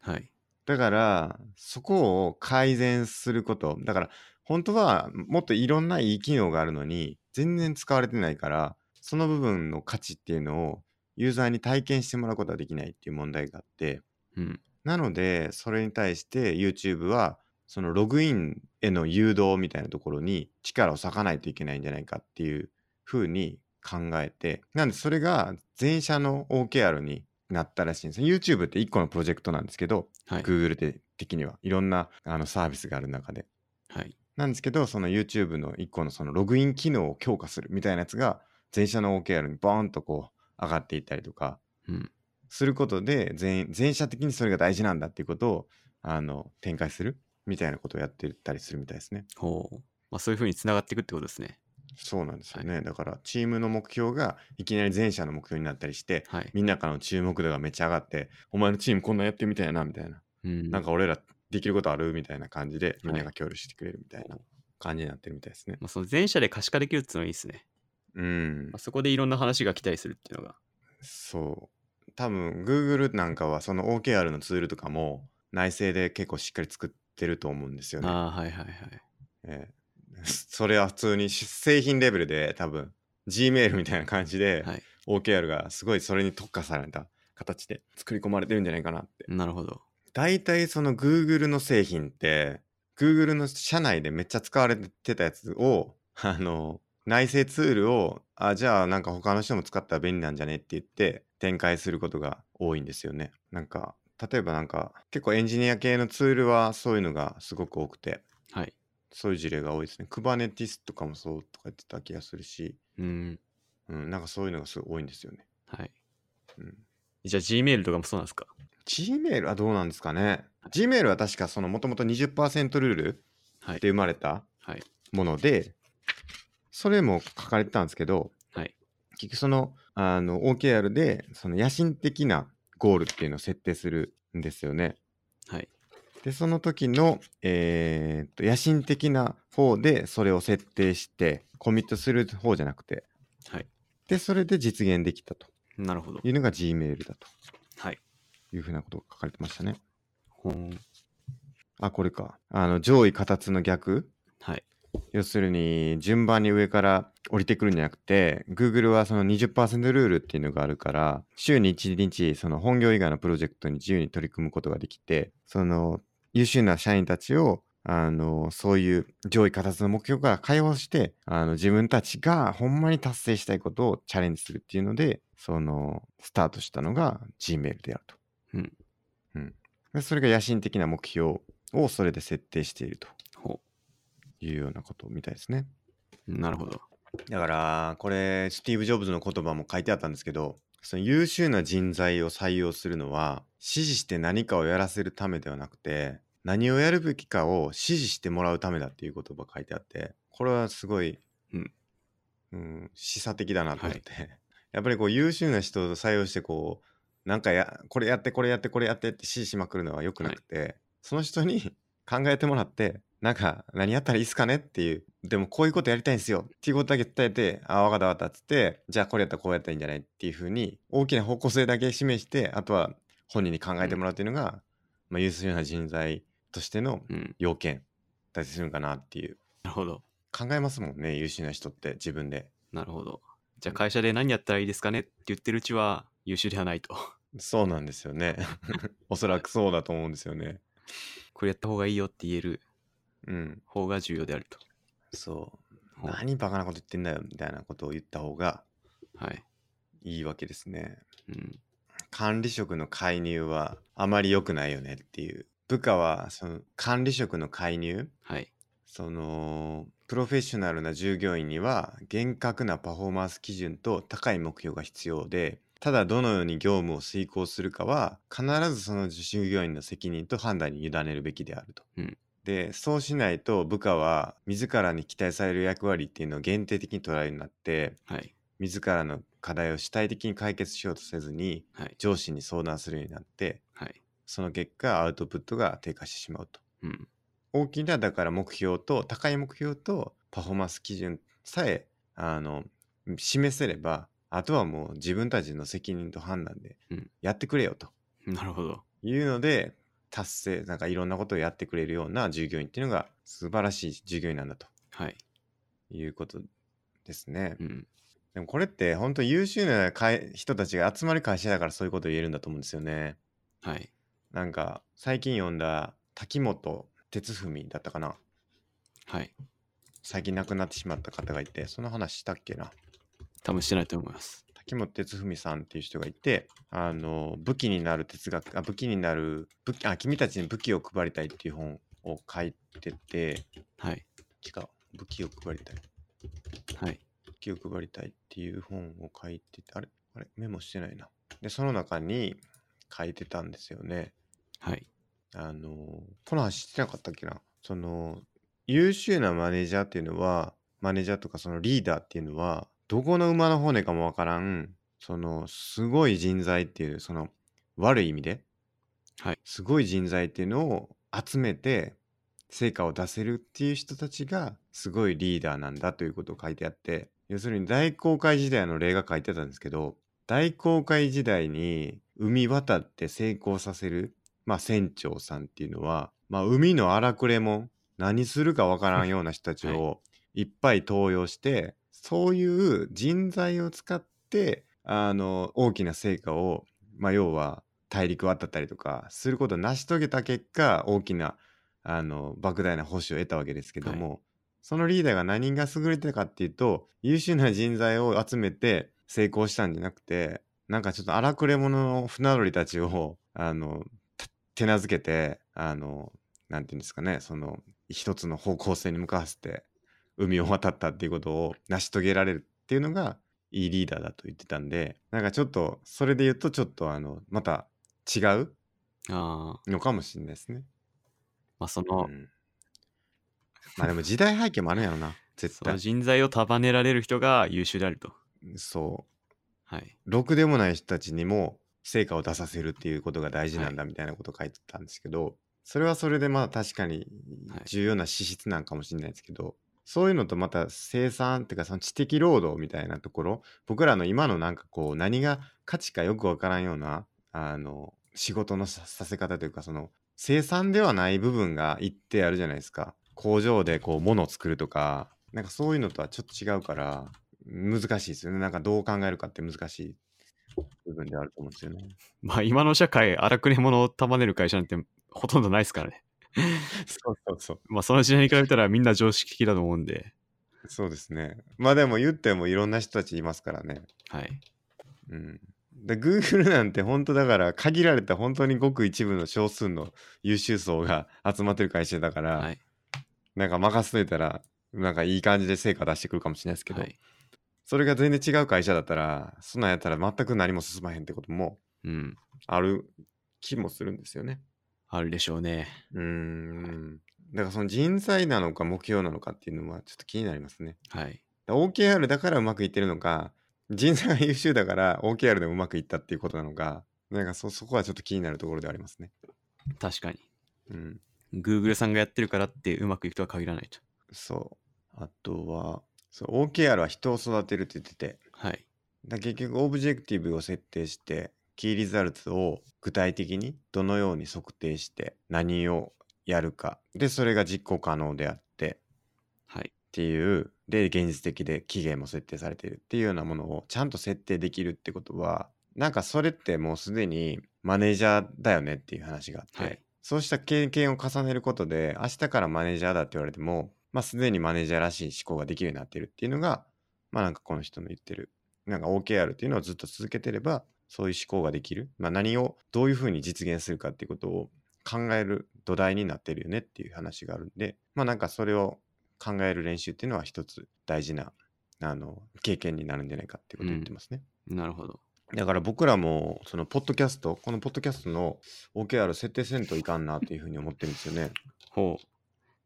はい。だから、そこを改善すること。だから、本当はもっといろんないい機能があるのに、全然使われてないから、その部分の価値っていうのをユーザーに体験してもらうことはできないっていう問題があって、うん。なので、それに対して YouTube は、そのログインへの誘導みたいなところに力を割かないといけないんじゃないかっていうふうに考えて、なんでそれが全社の OKR になったらしいんです。YouTube って1個のプロジェクトなんですけど、はい。Google で的にはいろんなあのサービスがある中で。はい。なんですけど、その YouTube の1個のそのログイン機能を強化するみたいなやつが、全社の OKR にボーンとこう上がっていったりとか、うん。することで全、全社的にそれが大事なんだっていうことをあの展開するみたいなことをやってたりするみたいですね。ほう。まあそういう風につながっていくってことですね。そうなんですよね。だからチームの目標がいきなり全社の目標になったりして、はい。みんなからの注目度がめっちゃ上がって、お前のチームこんなんやってみたいなみたいな。うん。なんか俺らできることあるみたいな感じでみんなはいが協力してくれるみたいな感じになってるみたいですね。まあ、その全社で可視化できるっていうのはいいですね。うんまあ。そこでいろんな話が来たりするっていうのが。そう。多分 Google なんかはその OKR のツールとかも内製で結構しっかり作ってると思うんですよね。ああ、はいはいはい。ええ それは普通に製品レベルで多分 Gmail みたいな感じではい。OKR がすごいそれに特化された形で作り込まれてるんじゃないかなって。なるほど。大体その Google の製品って Google の社内でめっちゃ使われてたやつをあの内製ツールをあじゃあなんか他の人も使ったら便利なんじゃねって言って展開することが多いんですよね。なんか例えばなんか結構エンジニア系のツールはそういうのがすごく多くてはい。そういう事例が多いですね。Kubernetes とかもそうとか言ってた気がするし、うん。うん、なんかそういうのがすごい多いんですよね。はい。うん、じゃあ Gmail とかもそうなんですか？Gmail はどうなんですかね ?Gmail は確かそのもともと20%ルールはい。で生まれたはい。もので、それも書かれてたんですけど、はい。結局そのあの OKR でその野心的なゴールっていうのを設定するんですよね。はい。で、その時の、えーっと野心的な方でそれを設定して、コミットする方じゃなくて、はい。で、それで実現できたとなるほど。いうのが Gmail だとはい。いうふうなことが書かれてましたね。ほーあ、これか。あの、上位形の逆はい。要するに順番に上から降りてくるんじゃなくて Google はその20%ルールっていうのがあるから週に1日その本業以外のプロジェクトに自由に取り組むことができてその優秀な社員たちをあのそういう上位形の目標から解放してあの自分たちがほんまに達成したいことをチャレンジするっていうのでそのスタートしたのが Gmail であると。うん。うん、でそれが野心的な目標をそれで設定しているとほいうようなことみたいですね。う。なるほど。だからこれスティーブ・ジョブズの言葉も書いてあったんですけどその優秀な人材を採用するのは指示して何かをやらせるためではなくて何をやるべきかを指示してもらうためだっていう言葉書いてあってこれはすごい、うんうん、示唆的だなと思って、やっぱりこう優秀な人を採用してこうなんかやこれやってこれやってこれやってって指示しまくるのは良くなくて、その人に考えてもらってなんか何やったらいいっすかねっていうでもこういうことやりたいんですよっていうことだけ伝えてああ分かった分かったっつってじゃあこれやったらこうやったらいいんじゃないっていうふうに大きな方向性だけ示してあとは本人に考えてもらうっていうのが、まあ、優秀な人材としてのうん。要件たりするのかなっていうなるほど。考えますもんね優秀な人って自分でなるほど。じゃあ会社で何やったらいいですかねって言ってるうちは優秀ではないと。そうなんですよね おそらくそうだと思うんですよねこれやった方がいいよって言えるうん方が重要であると。そうほう何バカなこと言ってんだよみたいなことを言った方がはい。いいわけですねうん。管理職の介入はあまり良くないよねっていう部下はその管理職の介入はい。そのプロフェッショナルな従業員には厳格なパフォーマンス基準と高い目標が必要でただどのように業務を遂行するかは必ずその従業員の責任と判断に委ねるべきであると。うんでそうしないと部下は自らに期待される役割っていうのを限定的に捉えるようになってはい。自らの課題を主体的に解決しようとせずにはい。上司に相談するようになってはい。その結果アウトプットが低下してしまうと。うん。大きなだから目標と高い目標とパフォーマンス基準さえあの示せればあとはもう自分たちの責任と判断でうんやってくれよとなるほど。いうので達成なんかいろんなことをやってくれるような従業員っていうのが素晴らしい従業員なんだとはい。いうことですね。うん。でもこれって本当優秀な会人たちが集まる会社だからそういうことを言えるんだと思うんですよね。はい。なんか最近読んだ滝本哲文だったかなはい。最近亡くなってしまった方がいてその話したっけな多分してないと思います。滝本哲文さんっていう人がいてあの武器になる哲学あ武器になる武器あ君たちに武器を配りたいっていう本を書いててはい。違う武器を配りたいはい。武器を配りたいっていう本を書いててあれ？あれ？メモしてないなでその中に書いてたんですよねはい。あの、この話してなかったっけな？その、優秀なマネージャーっていうのは、マネージャーとかそのリーダーっていうのは、どこの馬の骨かもわからん、その、すごい人材っていう、その、悪い意味で、はい。すごい人材っていうのを集めて、成果を出せるっていう人たちが、すごいリーダーなんだということを書いてあって、要するに大航海時代の例が書いてたんですけど、大航海時代に海渡って成功させる、まあ船長さんっていうのは、まあ海の荒くれも何するかわからんような人たち はいをいっぱい登用して、そういう人材を使って、あの、大きな成果を、まあ要は大陸渡ったりとかすることを成し遂げた結果、大きな、あの、莫大な報酬を得たわけですけども、そのリーダーが何が優れてたかっていうと、優秀な人材を集めて成功したんじゃなくて、なんかちょっと荒くれ者の船乗りたちを、あの、た手なずけて、あの、なんていうんですかね、その、一つの方向性に向かわせて、海を渡ったっていうことを成し遂げられるっていうのが、いいリーダーだと言ってたんで、なんかちょっと、それで言うと、ちょっとあの、また違うのかもしれないですね。まあそうの、ん。まあでも時代背景もあるんやろな、絶対。人材を束ねられる人が優秀であると。そう。はい。ろくでもない人たちにも成果を出させるっていうことが大事なんだみたいなことを書いてたんですけど、それはそれでまあ確かにはい重要な資質なんかもしれないですけど、そういうのとまた生産っていうかその知的労働みたいなところ僕らの今のなんかこう何が価値かよくわからんようなあの仕事のさせ方というかその生産ではない部分が一定あるじゃないですか工場でこう物を作るとかなんかそういうのとはちょっと違うから難しいですよねなんかどう考えるかって難しい部分ではあると思うんですよね。まあ今の社会、荒くれ者を束ねる会社なんてほとんどないですからね。そうそうそう。まあその時代に比べたらみんな常識的だと思うんで。そうですね。まあでも言ってもいろんな人たちいますからね。はい。うん。で、Google なんて本当だから限られた本当にごく一部の少数の優秀層が 集まってる会社だから、はい。なんか任せといたら、なんかいい感じで成果出してくるかもしれないですけど、はい。それが全然違う会社だったら、そんなんやったら全く何も進まへんってこともうん。ある気もするんですよね。あるでしょうね。うーん。だからその人材なのか目標なのかっていうのはちょっと気になりますね。はい。OKR だからうまくいってるのか、人材が優秀だから OKR でもうまくいったっていうことなのか、なんかそそこはちょっと気になるところではありますね。確かに。うん。Google さんがやってるからってうまくいくとは限らないと。そう。あとは、そう OKR は人を育てるって言ってて、はい。だ結局オブジェクティブを設定して、キーリザルツを具体的にどのように測定して何をやるか。で、それが実行可能であって、はい。っていうで現実的で期限も設定されているっていうようなものをちゃんと設定できるってことはなんかそれってもうすでにマネージャーだよねっていう話があって、はいそうした経験を重ねることで明日からマネージャーだって言われてもまあすでにマネージャーらしい思考ができるようになってるっていうのがまあなんかこの人の言ってるなんか OKR っていうのをずっと続けてればそういう思考ができる、まあ、何をどういうふうに実現するかっていうことを考える土台になってるよねっていう話があるんでまあなんかそれを考える練習っていうのは一つ大事なあの経験になるんじゃないかっていうことを言ってますね。なるほど。だから僕らもそのポッドキャストこのポッドキャストの OKR 設定せんといかんなっていうふうに思ってるんですよね。ほう。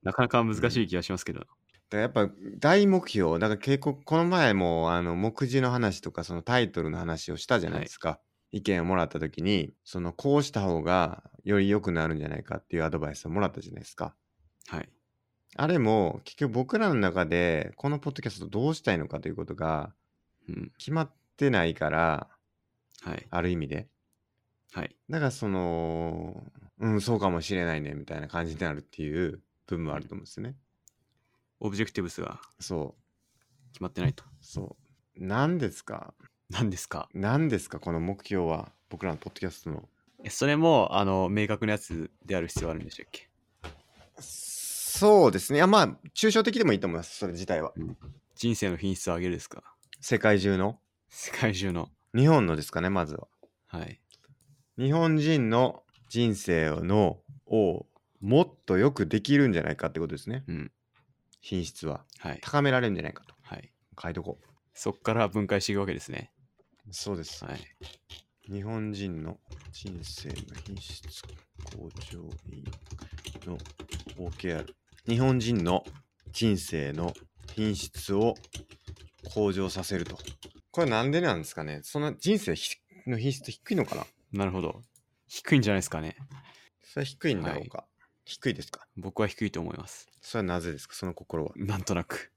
なかなか難しい気がしますけど。だからやっぱ大目標だから結構この前もあの目次の話とかそのタイトルの話をしたじゃないですか。意見をもらった時にそのこうした方がより良くなるんじゃないかっていうアドバイスをもらったじゃないですか。はい。あれも結局僕らの中でこのポッドキャストどうしたいのかということがうん。決まってないからはい。ある意味ではい。だからそのうんそうかもしれないねみたいな感じになるっていう部分もあると思うんですよね。オブジェクティブスがそう。決まってないと。そう。何ですか？何ですか？何ですか？この目標は？僕らのポッドキャストの。えそれも、あの、明確なやつである必要あるんでしたっけ？そうですね。いやまあ抽象的でもいいと思います。それ自体は。人生の品質を上げるですか？世界中の？世界中の。日本のですかねまずは。はい。日本人の人生のをもっとよくできるんじゃないかってことですね。うん。品質ははい。高められるんじゃないかとはい。書いとこそっから分解していくわけですね。うそうですはい。日本人の人生の品質向向上委員の OKR。日本人の人生の品質を向上させると。これなんでなんですかねその人生ひの品質低いのかななるほど。低いんじゃないですかね。それは低いんだろうか、低いですか？僕は低いと思います。それはなぜですか？その心は。なんとなく。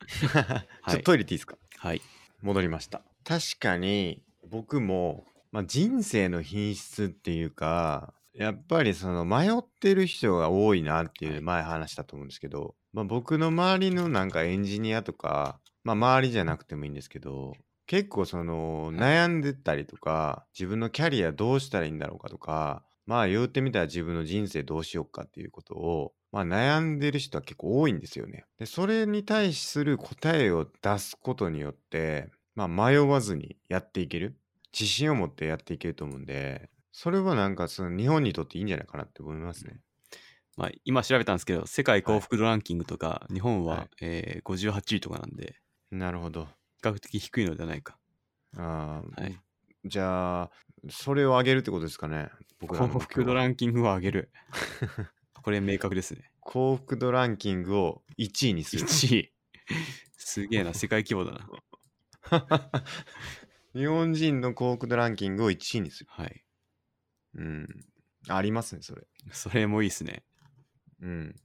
ちょっとトイレ行っていいですか？はい。戻りました確かに僕も、まあ、人生の品質っていうかやっぱりその迷ってる人が多いなっていう前話したと思うんですけど、まあ、僕の周りのなんかエンジニアとか、まあ、周りじゃなくてもいいんですけど結構その悩んでたりとか自分のキャリアどうしたらいいんだろうかとかまあ言うてみたら自分の人生どうしようかっていうことをまあ悩んでる人は結構多いんですよね。で、それに対する答えを出すことによって、まあ迷わずにやっていける。自信を持ってやっていけると思うんで、それはなんかその日本にとっていいんじゃないかなって思いますね。まあ、今調べたんですけど、世界幸福度ランキングとか、日本は、はいえー58位とかなんで、なるほど。比較的低いのではないか。あーはい。じゃあ、それを上げるってことですかね。僕らの幸福度ランキングを上げる。これ明確ですね。幸福度ランキングを1位にする。1位。すげえな、世界規模だな。日本人の幸福度ランキングを1位にする。はい。うん。ありますね、それ。それもいいですね。うん。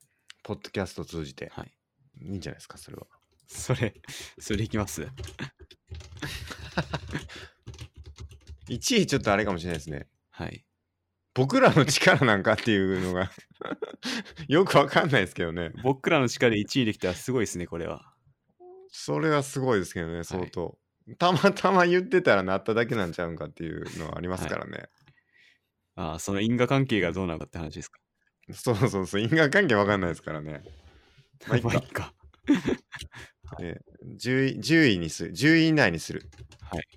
ポッドキャストを通じて。はい。いいんじゃないですか、それは。それ、それいきます。1位ちょっとあれかもしれないですね。はい。僕らの力なんかっていうのが よくわかんないですけどね。僕らの力で1位できたらすごいですね、これは。それはすごいですけどね、相当。たまたま言ってたらなっただけなんちゃうんかっていうのはありますからね。ああ、その因果関係がどうなのかって話ですか？そうそうそう、因果関係わかんないですからね。まあいいか まあいいか。えー 10, 位10位にする。10位以内にする。はい。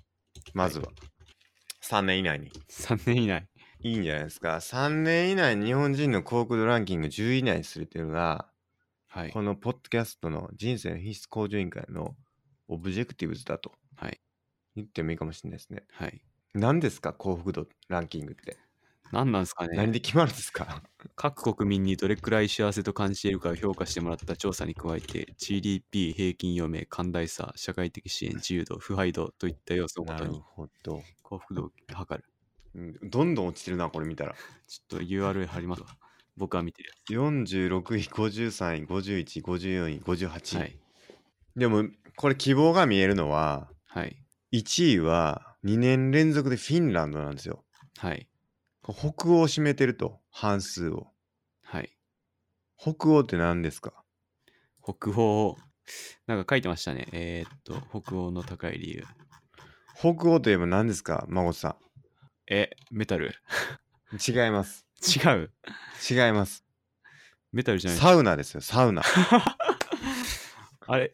まずは。3年以内に。3年以内。いいんじゃないですか。3年以内に日本人の幸福度ランキング10位以内にするっていうのが、はい。このポッドキャストの人生の品質向上委員会の Objectives だとはい。言ってもいいかもしれないですね。はい。何ですか幸福度ランキングって。何なんですか何ね。で決まるんですか？各国民にどれくらい幸せと感じているかを評価してもらった調査に加えて、GDP、平均余命、寛大さ、社会的支援、自由度、腐敗度といった要素をもとになるほど、幸福度を測る。うんどんどん落ちてるな、これ見たら。ちょっと URL 貼りますわ。僕は見てる46位、53位、51位、54位、58やつ。位。はい。でも、これ希望が見えるのは、はい。1位は2年連続でフィンランドなんですよ。はい。北欧を占めてると、半数を。はい。北欧って何ですか？北欧、なんか書いてましたね。えー、っと、北欧の高い理由。北欧といえば何ですか？孫さえ、メタルん。違います。違う？違います。メタルじゃないサウナですよ、サウナ。あれ、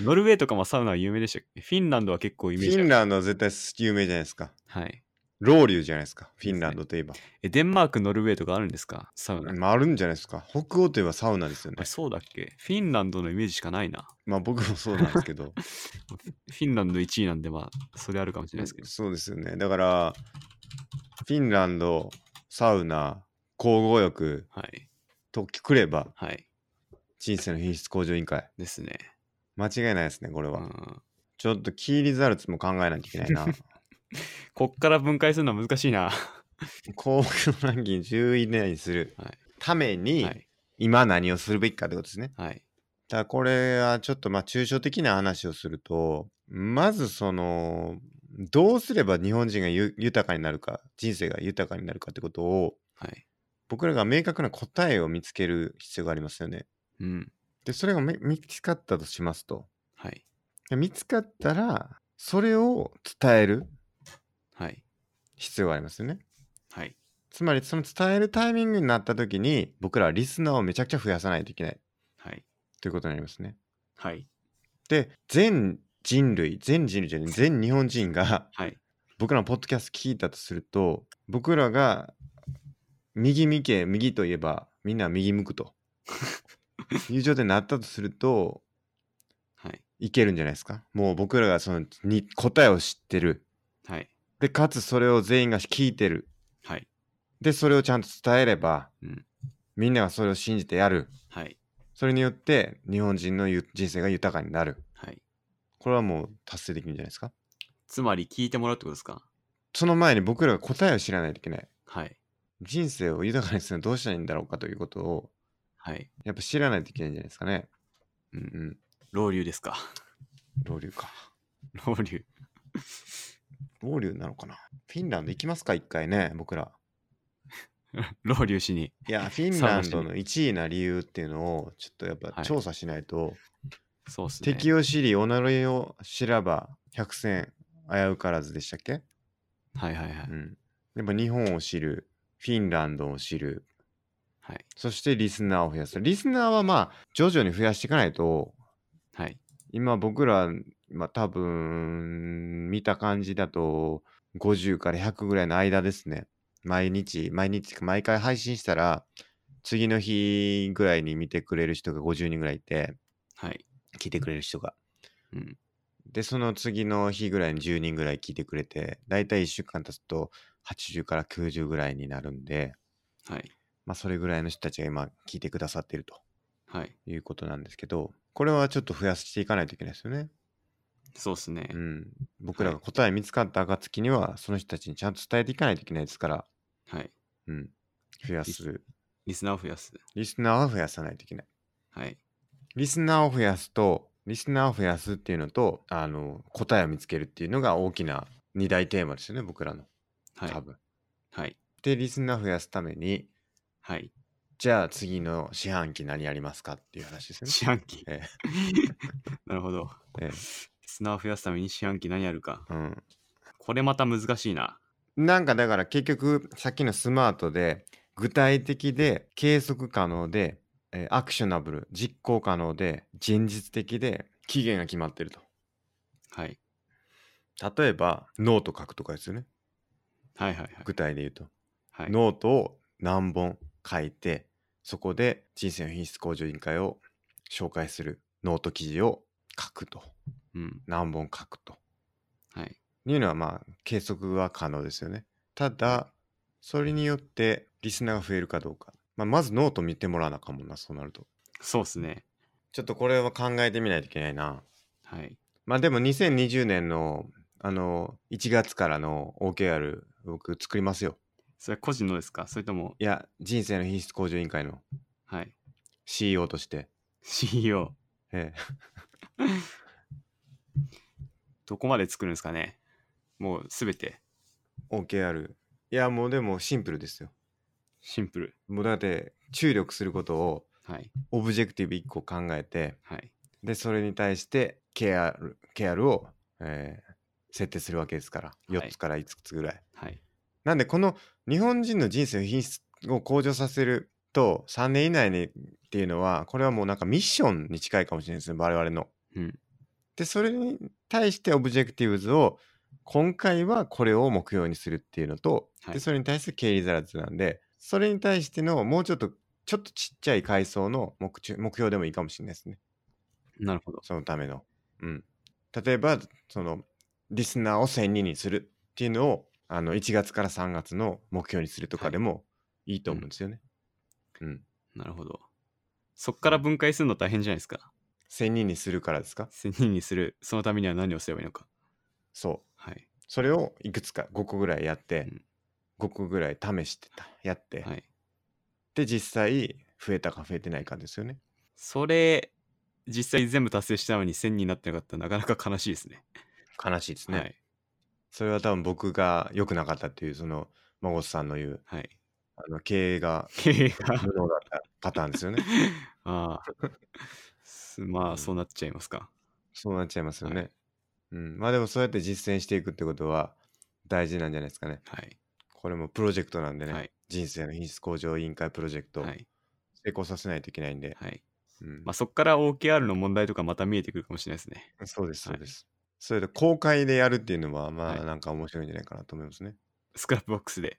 ノルウェーとかもサウナは有名でしたっけ？フィンランドは結構イフメージある。ィンランドは絶対有名じゃないですか。はい。ロウリュじゃないですか、フィンランドといえば。え、デンマーク、ノルウェーとかあるんですか？サウナ。まあ、あるんじゃないですか。北欧といえばサウナですよねあ。そうだっけ？フィンランドのイメージしかないな。まあ僕もそうなんですけど。フィンランド1位なんで、まあ、それあるかもしれないですけど。そうですよね。だから、フィンランド、サウナ、交互浴はい。とくれば、はい。人生の品質向上委員会。ですね。間違いないですね、これは。うん。ちょっとキーリザルツも考えないといけないな。こっから分解するのは難しいな。幸福度ランキング10位以内にするはい。ために、はい。今何をするべきかってことですね。はい。だこれはちょっとまあ抽象的な話をするとまずそのどうすれば日本人がゆ豊かになるか人生が豊かになるかってことをはい。僕らが明確な答えを見つける必要がありますよね。うん。でそれがめ見つかったとしますとはい。で見つかったらそれを伝えるはい。必要がありますよね。はい。つまりその伝えるタイミングになった時に僕らはリスナーをめちゃくちゃ増やさないといけないはい。ということになりますね。はい。で全人類全人類じゃない全日本人がはい。僕らのポッドキャスト聞いたとすると僕らが右見け右といえばみんな右向くと いう状態になったとするとはい。いけるんじゃないですかもう僕らがそのに答えを知ってるはい。でかつそれを全員が聞いてるはい。で、それをちゃんと伝えれば、うん。みんながそれを信じてやる。はい。それによって日本人のゆ人生が豊かになる。はい。これはもう達成できるんじゃないですか？つまり聞いてもらうってことですか？その前に僕らが答えを知らないといけない。はい。人生を豊かにするのはどうしたらいいんだろうかということをはい。やっぱ知らないといけないんじゃないですかね。う。うんん。老流ですか？老流か。老流。老流なのかな？フィンランド行きますか？一回ね、僕ら。老流しに。いや、フィンランドの1位な理由っていうのをちょっとやっぱはい調査しないと、そうっすね。敵を知り、己を知らば百戦危うからずでしたっけ？はいはいはい。うん。やっぱ日本を知る、フィンランドを知る、はい。そしてリスナーを増やす。リスナーはまあ徐々に増やしていかないと、はい。今僕ら、まあ多分見た感じだと50から100ぐらいの間ですね。毎日、毎日、毎回配信したら、次の日ぐらいに見てくれる人が50人ぐらいいて、はい。聞いてくれる人が。うん。で、その次の日ぐらいに10人ぐらい聞いてくれて、だいたい1週間経つと80から90ぐらいになるんで、はい。まあそれぐらいの人たちが今聞いてくださっているとはい。いうことなんですけど、これはちょっと増やしていかないといけないですよね。そうっすね。うん。僕らが答え見つかった暁には、その人たちにちゃんと伝えていかないといけないですから、はい。うん。増やす。リスナーを増やす。リスナーは増やさないといけない。はい。リスナーを増やすと、リスナーを増やすっていうのと、あの、答えを見つけるっていうのが大きな二大テーマですよね、僕らの。はい。多分。はい。で、リスナー増やすために、はい。じゃあ次の四半期何やりますかっていう話ですよね。四半期？え なるほど。ええリスナーを増やすために四半期何やるか。えうん。これまた難しいな。なんかだから結局さっきのスマートで具体的で計測可能で、えーアクショナブル実行可能で現実的で期限が決まってるとはい。例えばノート書くとかですよねはいはいはい。具体で言うと、はい。ノートを何本書いてそこで人生の品質向上委員会を紹介するノート記事を書くとうん。何本書くとはい。いうのはまあ計測は可能ですよね。ただそれによってリスナーが増えるかどうか。まあ、まずノート見てもらわなあかんもんなそうなると。そうっすね。ちょっとこれは考えてみないといけないな。はい。まあでも2020年のあの1月からの OKR 僕作りますよ。それは個人のですか？それとも、いや人生の品質向上委員会のはい。CEO として。CEO。ええ、どこまで作るんですかね？もうすべて OKR。いやもうでもシンプルですよ。シンプル。もうだって注力することをはい。オブジェクティブ1個考えてはい。で、それに対して KR、KR を、えー設定するわけですから、はい4つから5つぐらい。はい。なんで、この日本人の人生の品質を向上させると、3年以内にっていうのは、これはもうなんかミッションに近いかもしれないですね、我々の。うん。で、それに対して Objectives を、今回はこれを目標にするっていうのと、はいでそれに対して Key Results なんで、それに対してのもうちょっと、ちょっとちっちゃい階層の目標でもいいかもしれないですね。なるほど。そのための。うん。例えば、その、リスナーを1000人にするっていうのを、あの、1月から3月の目標にするとかでもいいと思うんですよね。うん。なるほど。そっから分解するの大変じゃないですか？1000人にするからですか？1000人にする。そのためには何をすればいいのか。そう。はい。それをいくつか5個ぐらいやって、うん5個ぐらい試してた。やって、はい。で、実際増えたか増えてないかですよね。それ、実際全部達成したのに1000人になってなかったらなかなか悲しいですね。悲しいですね。はい。それは多分僕が良くなかったっていう、その、孫さんの言う、はい。あの経営が経営が無能だったパターンですよね。ああ。すまあ、うんそうなっちゃいますか。そうなっちゃいますよね。はいうん。まあでもそうやって実践していくってことは大事なんじゃないですかね。はい。これもプロジェクトなんでね。はい。人生の品質向上委員会プロジェクト、はい。成功させないといけないんで。はい。うんまあ、そっから OKR の問題とかまた見えてくるかもしれないですね。そうです、はいそうです。それで公開でやるっていうのは、まはいあなんか面白いんじゃないかなと思いますね。 Scrapbox で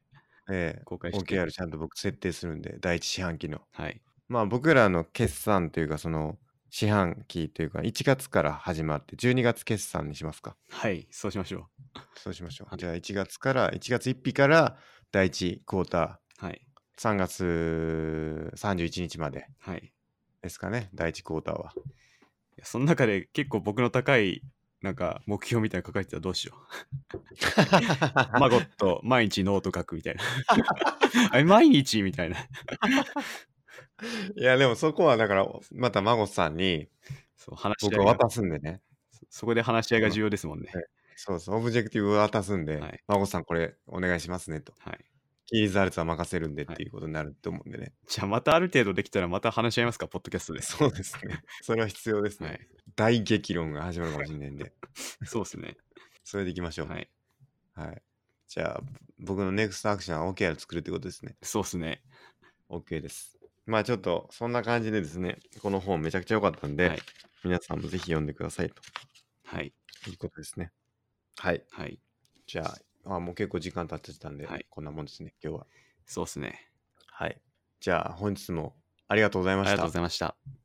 ええ公開して。OKR ちゃんと僕設定するんで、第一四半期の。はい。まあ僕らの決算というか、その四半期というか、1月から始まって、12月決算にしますか。はい。そうしましょそうしましょう。はいじゃあ1月から、1月1日から第1クォータはい。3月31日まではい。ですかね、第1クォーターは。その中で結構僕の高い、なんか目標みたいなの書かれてたらどうしよう。マゴット、毎日ノート書くみたいな。あれ、毎日みたいな。いや、でもそこはだから、また孫さんにそう、話し僕は渡すんでね。そそこで話し合いが重要ですもんね。はいそうそう、 Objective を渡すんで、はい孫さんこれお願いしますねと。はい。 Key Results は任せるんでっていうことになると思うんでね。じゃあまたある程度できたらまた話し合いますか、ポッドキャストで。そうですね。それは必要ですね。はい。大激論が始まるかもしれないんで、そうですね。それでいきましょう。はい。はい。じゃあ、僕の Next Action は OKR 作るってことですね。そうですね。OK です。まあちょっと、そんな感じでですね、この本めちゃくちゃ良かったんで、はい。皆さんもぜひ読んでくださいとはい。いうことですね。はい。はい。じゃあ、あもう結構時間経ってたんで、はいこんなもんですね、今日は。そうですね。はい。じゃあ、本日もありがとうございましたありがとうご。ざいました。